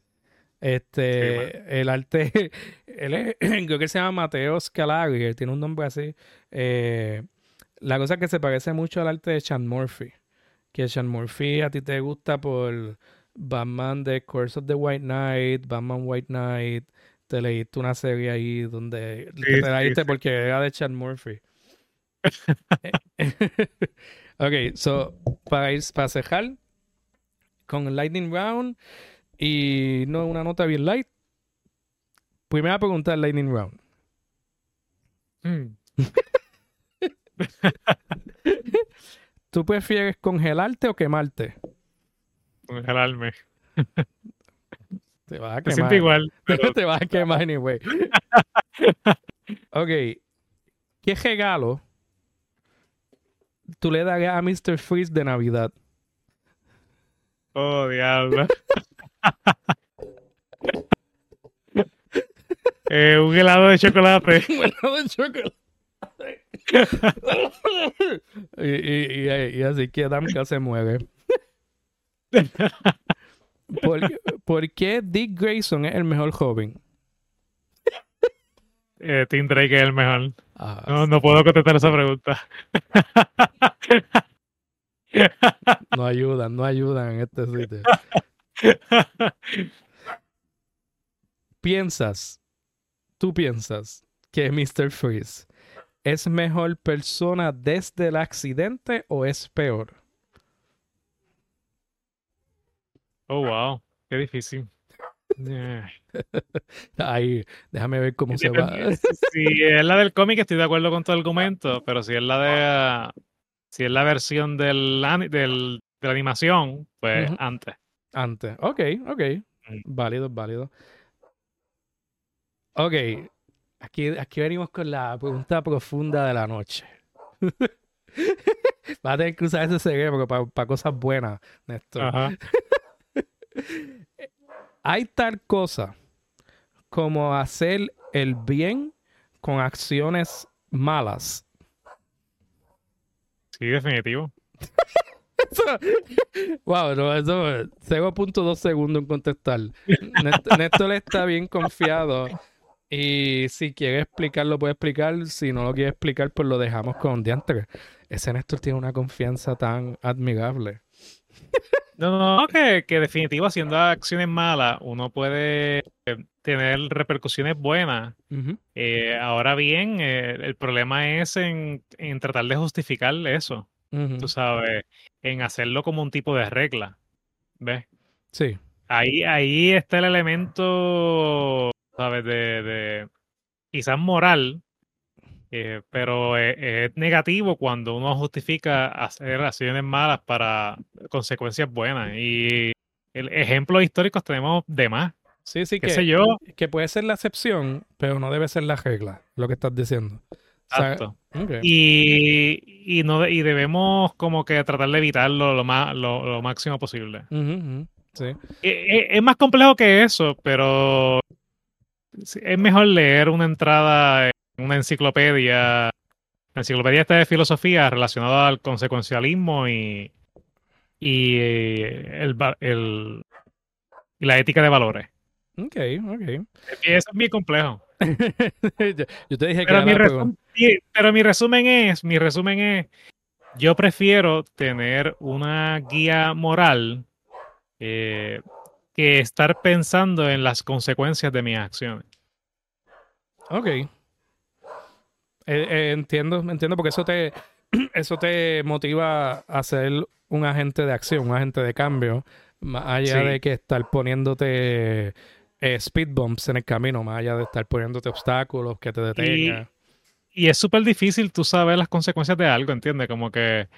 Este, el arte, *laughs* él *clears throat* creo que se llama Mateo Scalagri, tiene un nombre así. Eh, la cosa que se parece mucho al arte de Chan Murphy que Sean Murphy a ti te gusta por Batman The Curse of the White Knight, Batman White Knight, te leíste una serie ahí donde te la leíste porque era de Sean Murphy. *laughs* ok, so, para, ir, para cejar con Lightning Round y no una nota bien light. Primera pregunta Lightning Round. Hmm. *laughs* ¿Tú prefieres congelarte o quemarte? Congelarme. Te vas a quemar. siento igual. *laughs* pero- Te vas a quemar anyway. ok. ¿Qué regalo tú le darías a Mr. Freeze de Navidad? Oh, diablo. *laughs* Eh, un helado de chocolate. Bueno, de chocolate. *laughs* y, y, y, y así que Damka se mueve. ¿Por, por qué Dick Grayson es el mejor joven? Eh, Tim Drake es el mejor. Ah, No, no puedo contestar esa pregunta. no ayudan, no ayudan en este sitio. *laughs* ¿Piensas, tú piensas que Mr. Freeze es mejor persona desde el accidente o es peor? Oh, wow. Qué difícil. Eh, *laughs* Ahí, déjame ver cómo se va. *laughs* Si es la del cómic, estoy de acuerdo con tu argumento, pero si es la de si es la versión del, del- de la animación, pues antes. Antes. Ok, ok. Mm. Válido, válido. Ok. Aquí, aquí venimos con la pregunta profunda de la noche. *laughs* Vas a tener que usar ese cerebro para cosas buenas, Néstor. Ajá. *laughs* Hay tal cosa como hacer el bien con acciones malas. Sí, definitivo. *laughs* Eso- wow, no, eso 0.2 segundos en contestar. Néstor, Néstor está bien confiado y si quiere explicarlo puede explicar, si no lo quiere explicar pues lo dejamos con diantre. Ese Néstor tiene una confianza tan admirable. No, no, no, que, que definitivo haciendo acciones malas uno puede eh, tener repercusiones buenas. Eh, ahora bien, eh, el problema es en, en tratar de justificar eso, tú sabes, en hacerlo como un tipo de regla. ¿Ves? Sí. Ahí, ahí está el elemento, ¿sabes? De, de quizás moral, eh, pero es, es negativo cuando uno justifica hacer acciones malas para consecuencias buenas. Y el, ejemplos históricos tenemos de más. Sí, sí, ¿Qué que, sé yo? que puede ser la excepción, pero no debe ser la regla, lo que estás diciendo. O sea, Exacto. Y, y, no, y debemos como que tratar de evitarlo lo, más, lo, lo máximo posible. Sí. E- e- Es más complejo que eso, pero es mejor leer una entrada en una enciclopedia. La enciclopedia está de filosofía relacionada al consecuencialismo y, y eh, el, el- y la ética de valores. Ok, ok. Eso es bien complejo. *laughs* yo, te dije que Pero era mi, la resum- pregunta. mi- pero mi resumen es, mi resumen es, yo prefiero tener una guía moral eh, que estar pensando en las consecuencias de mis acciones. Ok. Eh, eh, entiendo, entiendo, porque eso te, *clears throat* eso te motiva a ser un agente de acción, un agente de cambio, más allá Sí. de que estar poniéndote eh, speed bumps en el camino, más allá de estar poniéndote obstáculos que te detengan. Y es súper difícil tú saber las consecuencias de algo, ¿entiendes? Como que,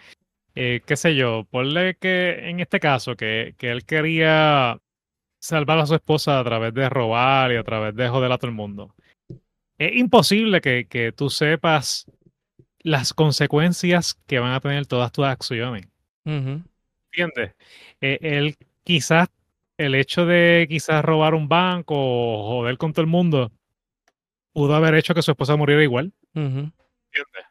eh, qué sé yo, ponle que en este caso, que, que él quería salvar a su esposa a través de robar y a través de joder a todo el mundo. Es imposible que, que tú sepas las consecuencias que van a tener todas tus acciones. Ujú. ¿Entiendes? Eh, él quizás, el hecho de quizás robar un banco o joder con todo el mundo, pudo haber hecho que su esposa muriera igual. Ujú. ¿Entiendes?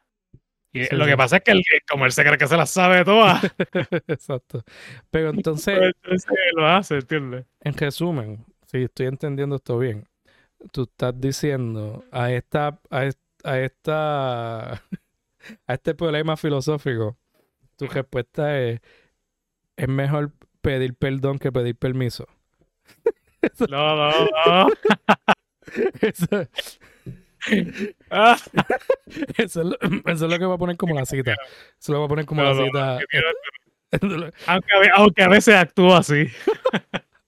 Y Sí, lo sí. que pasa es que él, como él se cree que se las sabe todas, *laughs* Exacto. Pero *laughs* entonces, pues entonces lo hace, ¿entiendes? en resumen, si estoy entendiendo esto bien, tú estás diciendo a esta, a a esta, *laughs* a este problema filosófico, tu respuesta es, es mejor pedir perdón que pedir permiso. No, no, no. Eso- Ah, *laughs* Eso es, lo, eso es lo que voy a poner como la cita. Eso lo voy a poner como no, la cita. *laughs* aunque, a ve- aunque a veces actúo así.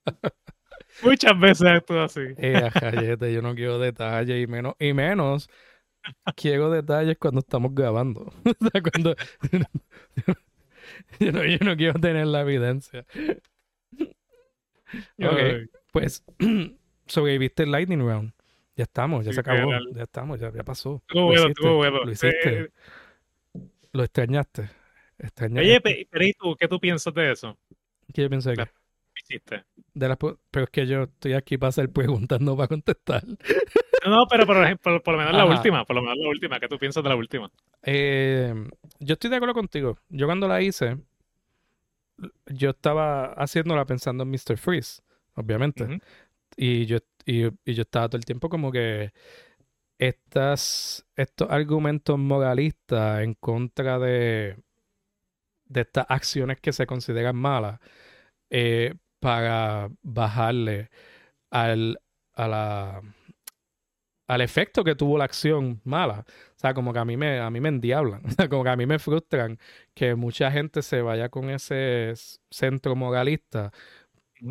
*laughs* Muchas veces actúo así. Eh, yo no quiero detalles y menos, y menos quiero detalles cuando estamos grabando. O sea, cuando yo no, yo no quiero tener la evidencia. Ok, pues *clears throat* sobreviviste el Lightning Round. Ya estamos, ya Sí, se acabó. Ya estamos, ya, ya pasó. Lo hiciste. Lo hiciste. Eh, Lo extrañaste. Extrañaste. Oye, pe- pero ¿y tú? ¿Qué tú piensas de eso? ¿Qué yo que? la- ¿Qué hiciste? De pu- pero es que yo estoy aquí para hacer preguntas, *laughs* no para contestar. No, pero por, ejemplo, por lo menos la última, por lo menos la última. ¿Qué tú piensas de la última? Eh, yo estoy de acuerdo contigo. Yo cuando la hice, yo estaba haciéndola pensando en Mr. Freeze, obviamente. Y yo, y, yo estaba todo el tiempo como que estas, estos argumentos moralistas en contra de, de estas acciones que se consideran malas eh, para bajarle al, a la, al efecto que tuvo la acción mala. O sea, como que a mí me, a mí me endiablan, *laughs* o como que a mí me frustran que mucha gente se vaya con ese centro moralista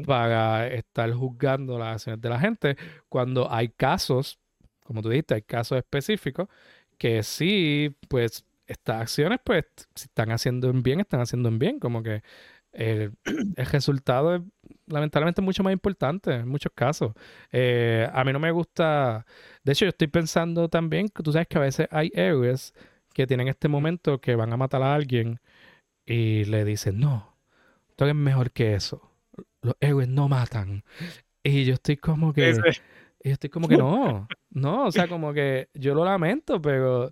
Para estar juzgando las acciones de la gente cuando hay casos, como tú dijiste, hay casos específicos que sí, pues estas acciones, pues si están haciendo en bien, están haciendo en bien, como que el, *clears throat* el resultado es lamentablemente mucho más importante en muchos casos. Eh, a mí no me gusta, de hecho yo estoy pensando también que tú sabes que a veces hay héroes que tienen este momento que van a matar a alguien y le dicen, no, tú eres mejor que eso. Los héroes no matan. Y yo estoy como que... Y yo estoy como que no, no, o sea, como que yo lo lamento, pero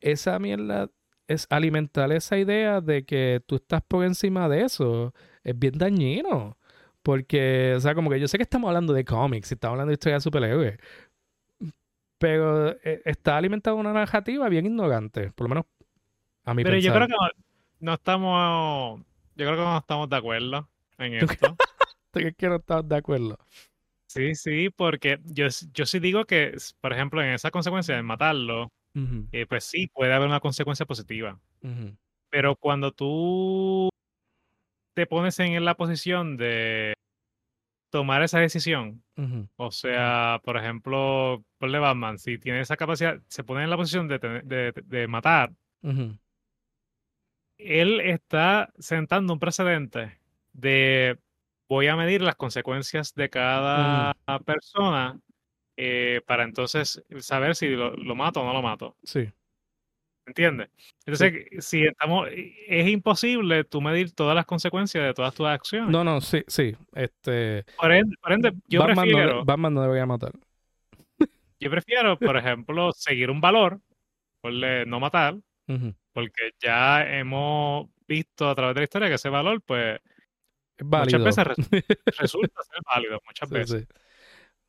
esa mierda es alimentar esa idea de que tú estás por encima de eso, es bien dañino. Porque, o sea, como que yo sé que estamos hablando de cómics y estamos hablando de historias de superhéroes, pero eh, está alimentado una narrativa bien ignorante, por lo menos a mi Pero yo creo que no, no estamos, yo creo que no estamos de acuerdo en ¿Tú esto. *laughs* ¿Tú crees que no estás de acuerdo? Sí, sí, porque yo, yo sí digo que, por ejemplo, en esa consecuencia de matarlo, eh, pues sí, puede haber una consecuencia positiva. Pero cuando tú te pones en la posición de tomar esa decisión, o sea, por ejemplo, ponle Batman, si tiene esa capacidad, se pone en la posición de, de, de matar, él está sentando un precedente de voy a medir las consecuencias de cada persona eh, para entonces saber si lo, lo mato o no lo mato. Sí, ¿Entiendes? Entonces, si estamos, es imposible tú medir todas las consecuencias de todas tus acciones. no, no, sí, sí, este... Por ende, por ende, yo Batman, no, prefiero, Batman no debería matar. *laughs* yo prefiero, por ejemplo, seguir un valor, ponle no matar, porque ya hemos visto a través de la historia que ese valor, pues, Es válido. muchas veces res- *laughs* resulta ser válido, muchas Sí, veces. sí.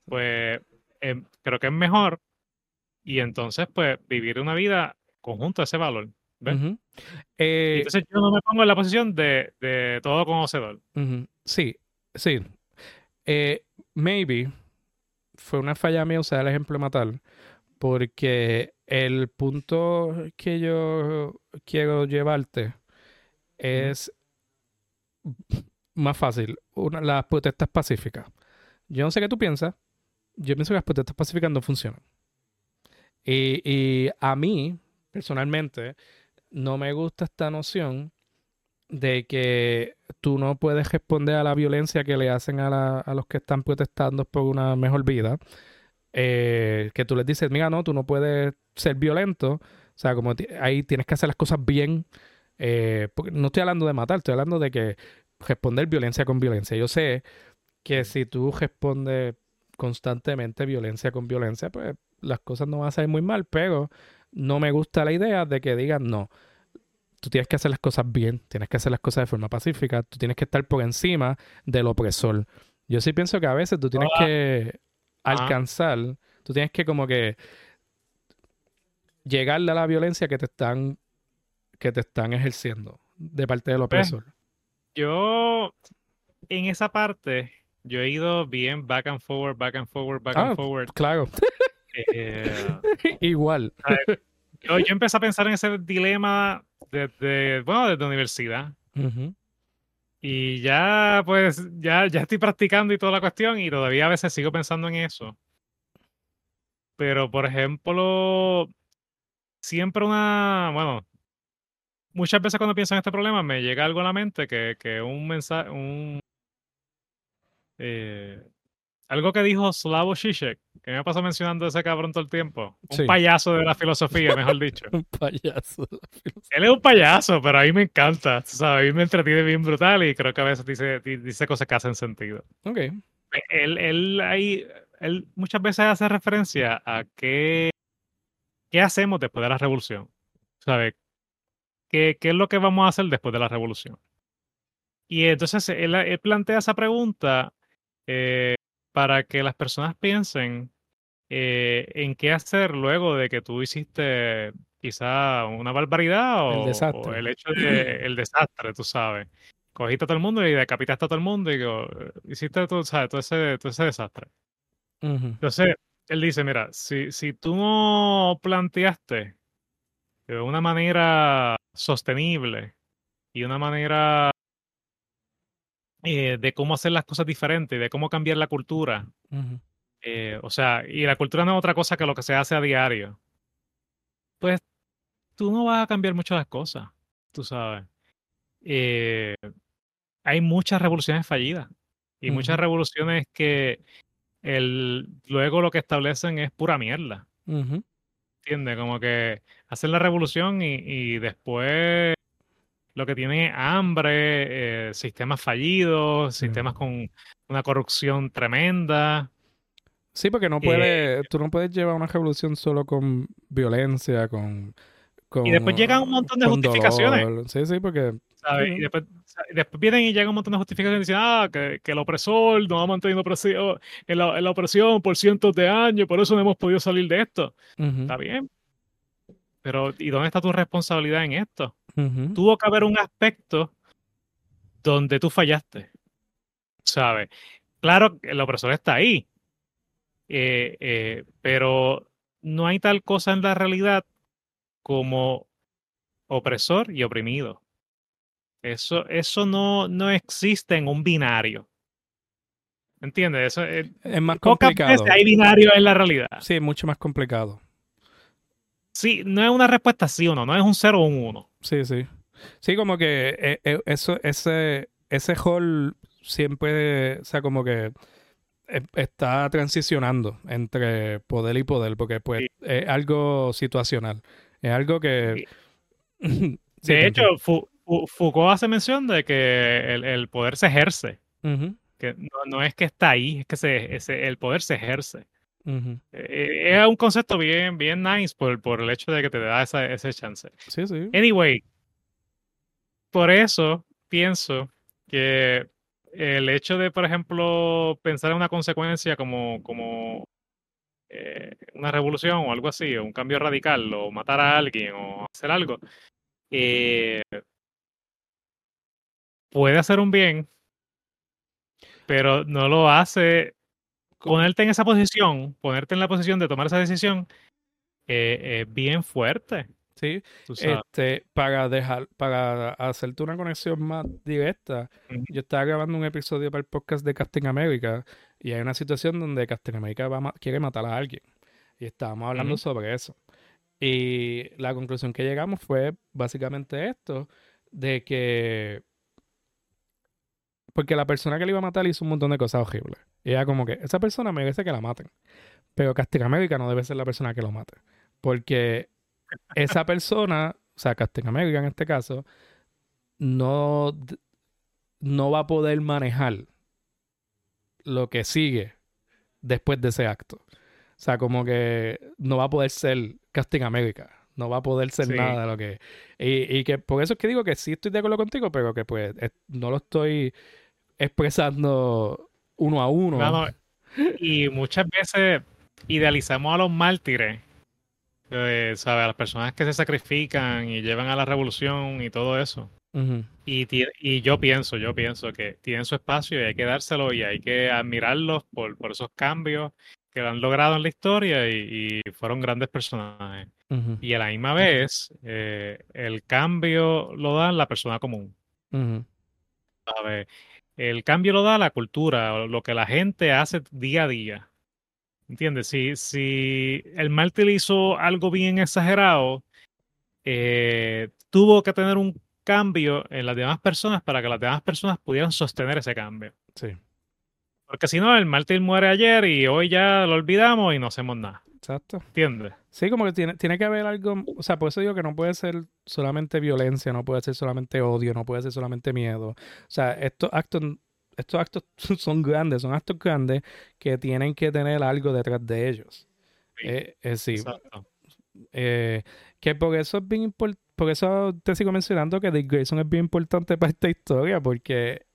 Pues em, creo que es mejor y entonces, pues, vivir una vida conjunto a ese valor. Eh, Entonces yo no me pongo en la posición de, de todo conocedor. ujú. Sí, sí. Eh, maybe fue una falla mía usar el ejemplo matar, porque el punto que yo quiero llevarte es más fácil, las protestas pacíficas. Yo no sé qué tú piensas, yo pienso que las protestas pacíficas no funcionan. Y, a mí, personalmente, no me gusta esta noción de que tú no puedes responder a la violencia que le hacen a, la- a los que están protestando por una mejor vida. Eh, que tú les dices, mira, no, tú no puedes ser violento. O sea, como ahí tienes que hacer las cosas bien. Eh, no estoy hablando de matar, estoy hablando de que responder violencia con violencia. Yo sé que si tú respondes constantemente violencia con violencia, pues las cosas no van a salir muy mal, pero no me gusta la idea de que digan no. Tú tienes que hacer las cosas bien, tienes que hacer las cosas de forma pacífica, tú tienes que estar por encima del opresor. Yo sí pienso que a veces tú tienes Ah. que alcanzar, tú tienes que como que llegarle a la violencia que te están que te están ejerciendo de parte del opresor. Yo, en esa parte, yo he ido bien back and forward, back and forward, back Ah, and forward. Claro. Eh, *laughs* Igual. yo, yo empecé a pensar en ese dilema desde, bueno, desde la universidad. Y ya, pues, ya, ya estoy practicando y toda la cuestión y todavía a veces sigo pensando en eso. Pero, por ejemplo, siempre una, bueno, muchas veces cuando pienso en este problema me llega algo a la mente que, que un mensaje, un, eh, algo que dijo Slavoj Žižek, que me pasa mencionando ese cabrón todo el tiempo. Un Sí. payaso de la filosofía, mejor *laughs* dicho. Un payaso. Él es un payaso, pero a mí me encanta, ¿sabes? A mí me entretiene bien brutal y creo que a veces dice, di- dice cosas que hacen sentido. Ok. Él, él, ahí, él muchas veces hace referencia a qué, qué hacemos después de la revolución, ¿sabes? ¿Qué, ¿Qué es lo que vamos a hacer después de la revolución? Y entonces él, él plantea esa pregunta eh, para que las personas piensen eh, en qué hacer luego de que tú hiciste quizá una barbaridad o, o desastre. el hecho *clears throat* de el desastre, tú sabes. Cogiste a todo el mundo y decapitaste a todo el mundo y go- hiciste todo, ¿sabes? todo, ese, todo ese desastre. Entonces, él dice, mira, si, si tú no planteaste de una manera sostenible y una manera eh, de cómo hacer las cosas diferentes, de cómo cambiar la cultura, eh, o sea, y la cultura no es otra cosa que lo que se hace a diario, pues tú no vas a cambiar mucho las cosas, tú sabes. Eh, hay muchas revoluciones fallidas y muchas revoluciones que el, luego lo que establecen es pura mierda. ¿Entiendes? Como que hacen la revolución y, y después lo que tienen es hambre, eh, sistemas fallidos, Sí. sistemas con una corrupción tremenda. Sí, porque no Eh, puedes, tú no puedes llevar una revolución solo con violencia, con, con Y después llegan un montón de justificaciones. dolor. Sí, sí, porque ¿sabes? Y después, vienen y llegan un montón de justificaciones y dicen, ah, que, que el opresor nos ha mantenido opresión, en, la, en la opresión por cientos de años, por eso no hemos podido salir de esto. Está bien. Pero, ¿y dónde está tu responsabilidad en esto? Tuvo que haber un aspecto donde tú fallaste. ¿Sabes? Claro, el opresor está ahí. eh, eh, pero no hay tal cosa en la realidad como opresor y oprimido. Eso, eso no, no existe en un binario. ¿Entiendes? Eso, eh, es más pocas complicado. veces hay binario en la realidad. Sí, es mucho más complicado. Sí, no es una respuesta sí o no, no es un cero o un uno. Sí, sí. Sí, como que eh, eh, eso, ese, ese hall siempre, o sea, como que eh, está transicionando entre poder y poder, porque pues Sí. es algo situacional. Es algo que... Sí, *laughs* de hecho, Fu- Foucault hace mención de que el, el poder se ejerce. entiendo. Que no, no es que está ahí, es que se, el poder se ejerce. Ujú, ujú. Eh, es un concepto bien, bien nice por, por el hecho de que te da esa, ese chance. Sí, sí. Anyway, por eso pienso que el hecho de, por ejemplo, pensar en una consecuencia como, como eh, una revolución o algo así, o un cambio radical, o matar a alguien, o hacer algo, eh, puede hacer un bien, pero no lo hace. Ponerte en esa posición, ponerte en la posición de tomar esa decisión, eh, es bien fuerte. Sí, este, para dejar, para hacerte una conexión más directa, yo estaba grabando un episodio para el podcast de Casting America y hay una situación donde Casting America va ma- quiere matar a alguien y estábamos hablando sobre eso. Y la conclusión que llegamos fue básicamente esto, de que porque la persona que le iba a matar hizo un montón de cosas horribles. Y era como que esa persona merece que la maten. Pero Casting America no debe ser la persona que lo mate. Porque esa *laughs* persona, o sea, Casting America en este caso, no, no va a poder manejar lo que sigue después de ese acto. O sea, como que no va a poder ser Casting America. No va a poder ser Sí. nada de lo que... Y, y que por eso es que digo que sí estoy de acuerdo contigo, pero que pues es- no lo estoy expresando uno a uno. No, no, Y muchas veces idealizamos a los mártires, eh, ¿sabes? A las personas que se sacrifican y llevan a la revolución y todo eso. Y, y yo pienso, yo pienso que tienen su espacio y hay que dárselo y hay que admirarlos por, por esos cambios que han logrado en la historia y, fueron grandes personajes. Y a la misma vez, eh, el cambio lo da la persona común. El cambio lo da la cultura, lo que la gente hace día a día. ¿Entiendes? Si, si el mártir hizo algo bien exagerado, eh, tuvo que tener un cambio en las demás personas para que las demás personas pudieran sostener ese cambio. Sí. Porque si no, el mártir muere ayer y hoy ya lo olvidamos y no hacemos nada. Exacto. ¿Entiendes? Sí, como que tiene, tiene que haber algo, o sea, por eso digo que no puede ser solamente violencia, no puede ser solamente odio, no puede ser solamente miedo. O sea, estos actos, estos actos *laughs* son grandes, son actos grandes que tienen que tener algo detrás de ellos. Sí, eh, eh, sí. Eh, que por eso es bien importante, por eso te sigo mencionando que Dick Grayson es bien importante para esta historia, porque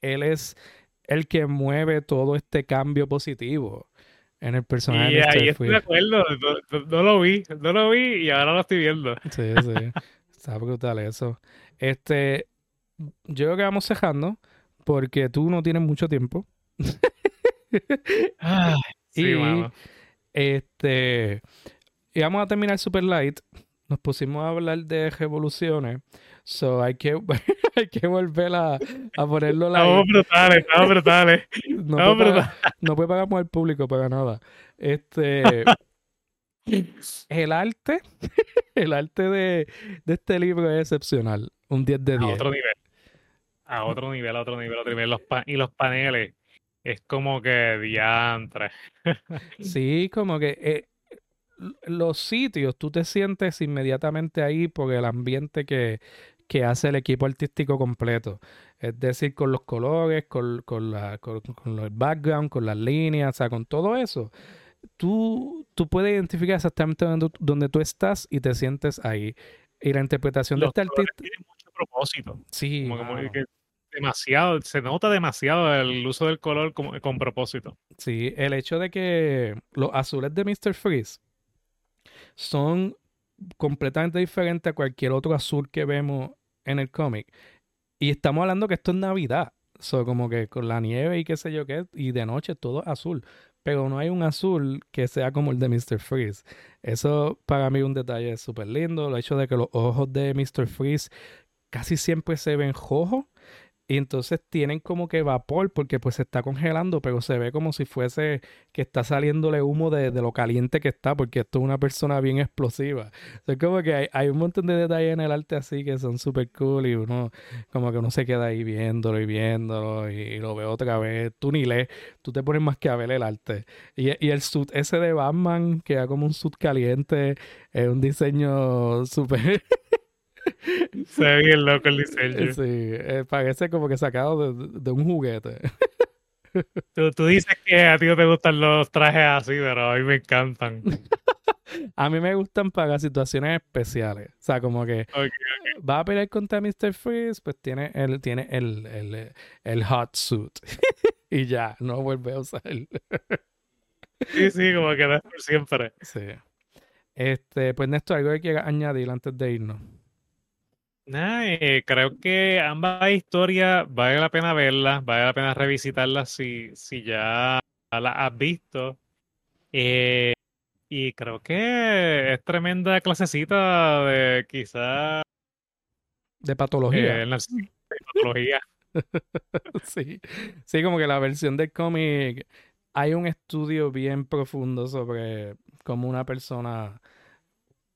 él es el que mueve todo este cambio positivo en el personaje. Y ahí estoy de acuerdo, no, lo vi, no lo vi y ahora lo estoy viendo. Sí, sí, *laughs* está brutal eso. Este, yo creo que vamos cejando porque tú no tienes mucho tiempo. *laughs* *laughs* sí, y, este, y vamos a terminar Super Light. Nos pusimos a hablar de revoluciones. So hay que, *laughs* hay que volver a, a ponerlo la. Estamos brutales, estamos brutales. *laughs* *laughs* No, puede pagar, no puede pagar el público para nada. Este. el arte, el arte de, de, este libro es excepcional. Un 10 de 10. A otro nivel. A otro nivel, a otro nivel, a otro nivel. Los y los paneles es como que diantre. sí, como que eh, los sitios, tú te sientes inmediatamente ahí por el ambiente que, que hace el equipo artístico completo. Es decir, con los colores, con, con, la, con, el background, con las líneas, o sea, con todo eso. Tú, tú puedes identificar exactamente dónde, tú estás y te sientes ahí. Y la interpretación de este artista. Tiene mucho propósito. Sí. demasiado, se nota demasiado el uso del color con propósito. Sí, el hecho de que los azules de Mr. Freeze son completamente diferentes a cualquier otro azul que vemos en el cómic. Y estamos hablando que esto es Navidad. So, como que con la nieve y qué sé yo qué, y de noche todo azul. Pero no hay un azul que sea como el de Mr. Freeze. Eso para mí es un detalle súper lindo. El hecho de que los ojos de Mr. Freeze casi siempre se ven rojos y entonces tienen como que vapor porque pues se está congelando, pero se ve como si fuese que está saliéndole humo de, lo caliente que está, porque esto es una persona bien explosiva. es como que hay, un montón de detalles en el arte así que son súper cool y uno como que uno se queda ahí viéndolo y viéndolo y, lo ve otra vez. Tú ni lees, tú te pones más que a ver el arte. Y, y el suit ese de Batman, que era como un suit caliente, es un diseño súper... *laughs* Se ve bien loco el diseño. Sí, eh, parece como que sacado de, un juguete. *laughs* Tú, dices que a ti no te gustan los trajes así, pero a mí me encantan. a mí me gustan para situaciones especiales. O sea, como que va a pelear contra Mr. Freeze, pues tiene el, tiene el, el, el hot suit. *laughs* y ya, no vuelve a usar. sí, sí, como que no es por siempre. Sí. Este, pues Néstor, algo que quieras añadir antes de irnos. Eh, creo que ambas historias vale la pena verlas, vale la pena revisitarlas si, si ya las has visto. Eh, y creo que es tremenda clasecita de quizá de patología. Eh, de patología. *laughs* sí. sí, como que la versión del cómic hay un estudio bien profundo sobre cómo una persona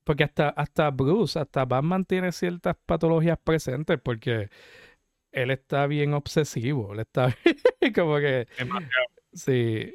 porque hasta, hasta Bruce, hasta Batman tiene ciertas patologías presentes porque él está bien obsesivo. Él está *laughs* como que. Sí.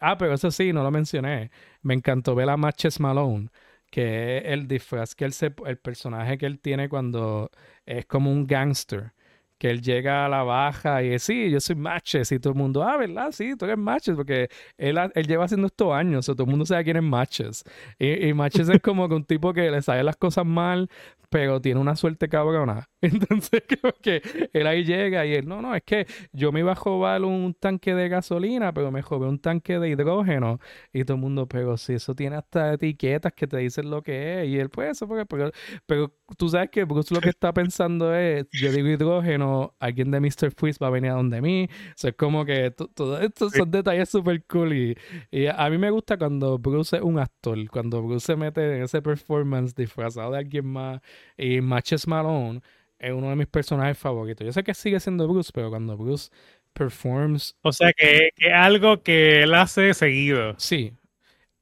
ah, pero eso sí, no lo mencioné. Me encantó ver a Matches Malone, que es el disfraz que él se, el personaje que él tiene cuando es como un gangster que él llega a la baja y dice, sí, yo soy Matches y todo el mundo, ah, ¿verdad? Sí, tú eres Matches porque él, él lleva haciendo esto años, o todo el mundo sabe quién es Matches. Y, y Matches es como que un tipo que le sale las cosas mal, pero tiene una suerte cabrona. *laughs* Entonces, como que él ahí llega y él, no, no, es que yo me iba a robar un tanque de gasolina, pero me robé un tanque de hidrógeno. Y todo el mundo, pero si eso tiene hasta etiquetas que te dicen lo que es. Y él, pues eso, porque, pero, pero tú sabes que Bruce lo que está pensando es, yo digo hidrógeno, alguien de Mr. Freeze va a venir a donde mí. O sea, es como que todos estos son detalles súper cool. Y, y a mí me gusta cuando Bruce es un actor, cuando Bruce se mete en ese performance disfrazado de alguien más y Matches Malone es uno de mis personajes favoritos. Yo sé que sigue siendo Bruce, pero cuando Bruce performs. O sea que es algo que él hace seguido. Sí.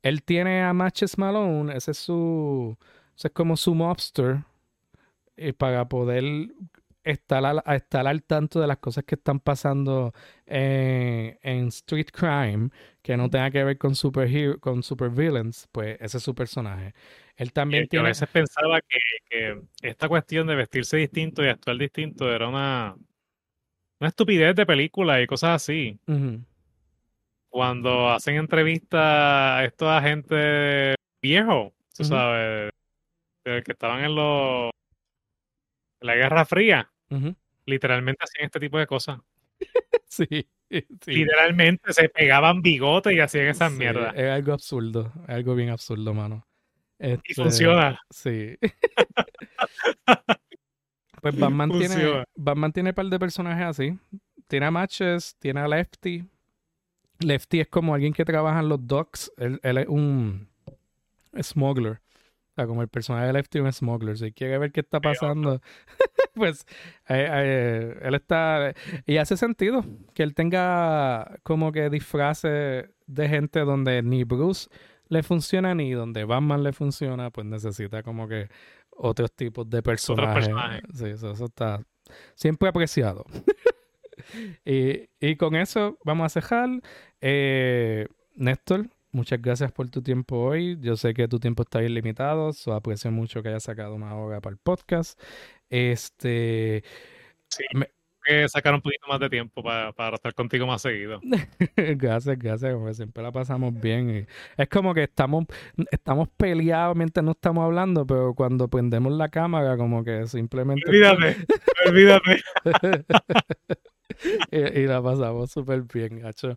Él tiene a Matches Malone, ese es su. Ese es como su mobster. Y para poder estar al, estar al tanto de las cosas que están pasando en, en Street Crime, que no tenga que ver con super con supervillains, pues ese es su personaje. Él también tiene... a veces pensaba que, esta cuestión de vestirse distinto y actuar distinto era una, una estupidez de película y cosas así. Cuando hacen entrevistas a estos agentes viejos, tú sabes, que estaban en los la Guerra Fría, literalmente hacían este tipo de cosas. *laughs* sí, Literalmente se pegaban bigotes y hacían esas mierdas. Es algo absurdo, es algo bien absurdo, mano. y este, funciona. Sí. *laughs* pues Batman tiene, Batman tiene un par de personajes así. Tiene a Matches, tiene a Lefty. Lefty es como alguien que trabaja en los docks. Él, él es un smuggler como el personaje de un smuggler. Si quiere ver qué está pasando, *laughs* pues eh, eh, él está. Y hace sentido que él tenga como que disfraces de gente donde ni Bruce le funciona ni donde Batman le funciona, pues necesita como que otros tipos de personajes. Sí, eso, está siempre apreciado. *laughs* y, y, con eso vamos a cejar. Eh, Néstor, Muchas gracias por tu tiempo hoy. Yo sé que tu tiempo está ilimitado, so aprecio mucho que hayas sacado una hora para el podcast. Este. Sí. que sacar un poquito más de tiempo para, estar contigo más seguido. *laughs* gracias, gracias, porque siempre la pasamos bien. es como que estamos, estamos peleados mientras no estamos hablando, pero cuando prendemos la cámara, como que simplemente. Olvídate, olvídate. *laughs* *laughs* y, y, la pasamos súper bien, gacho.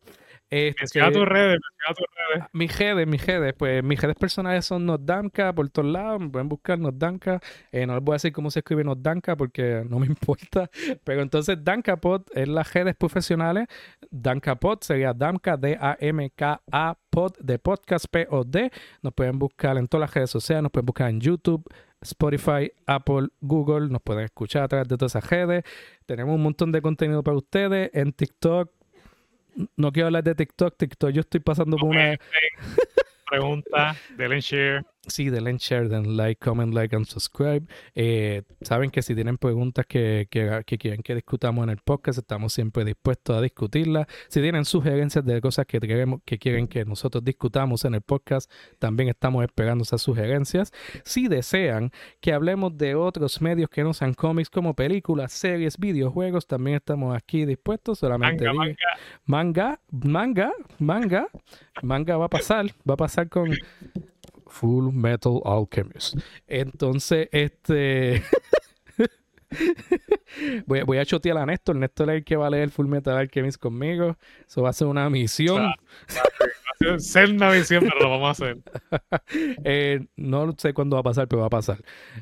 Este, tus redes, tus redes. Mis redes, mis redes, pues mis redes personales son Notdanka por todos lados, me pueden buscar Notdanka. Eh, no les voy a decir cómo se escribe Notdanka porque no me *laughs* importa. Pero entonces Dankapod es las redes profesionales. Dankapod sería Damka, D-A-M-K-A, Pod de podcast, P-O-D. Nos pueden buscar en todas las redes sociales, nos pueden buscar en YouTube, Spotify, Apple, Google, nos pueden escuchar a través de todas esas redes. Tenemos un montón de contenido para ustedes en TikTok, no quiero hablar de TikTok. TikTok, yo estoy pasando por una. *laughs* Pregunta, denle share. Sí, denle share, den like, comment, like and subscribe. Eh, saben que si tienen preguntas que, que, que, quieren que discutamos en el podcast, estamos siempre dispuestos a discutirlas. Si tienen sugerencias de cosas que, queremos, que quieren que nosotros discutamos en el podcast, también estamos esperando esas sugerencias. Si desean que hablemos de otros medios que no sean cómics como películas, series, videojuegos, también estamos aquí dispuestos. Solamente manga, manga, manga, manga, manga va a pasar, va a pasar con Full Metal Alchemist. Entonces, este. *laughs* voy, voy, a chotear a Néstor. Néstor es el que va a leer Full Metal Alchemist conmigo. Eso va a ser una misión. va a ser una misión, pero lo vamos a hacer. *laughs* eh, no sé cuándo va a pasar, pero va a pasar.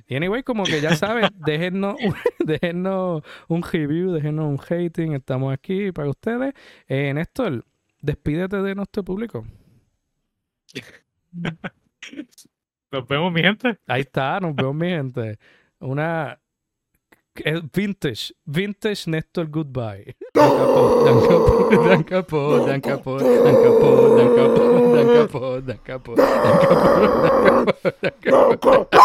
Y anyway, como que ya sabes, *laughs* déjennos, déjennos un review, déjennos un hating. Estamos aquí para ustedes. Eh, Néstor, despídete de nuestro público. Nos vemos, mi gente. Ahí está, nos vemos, mi gente. Una vintage, vintage Néstor Goodbye. Dan dan dan dan dan dan dan dan dan dan.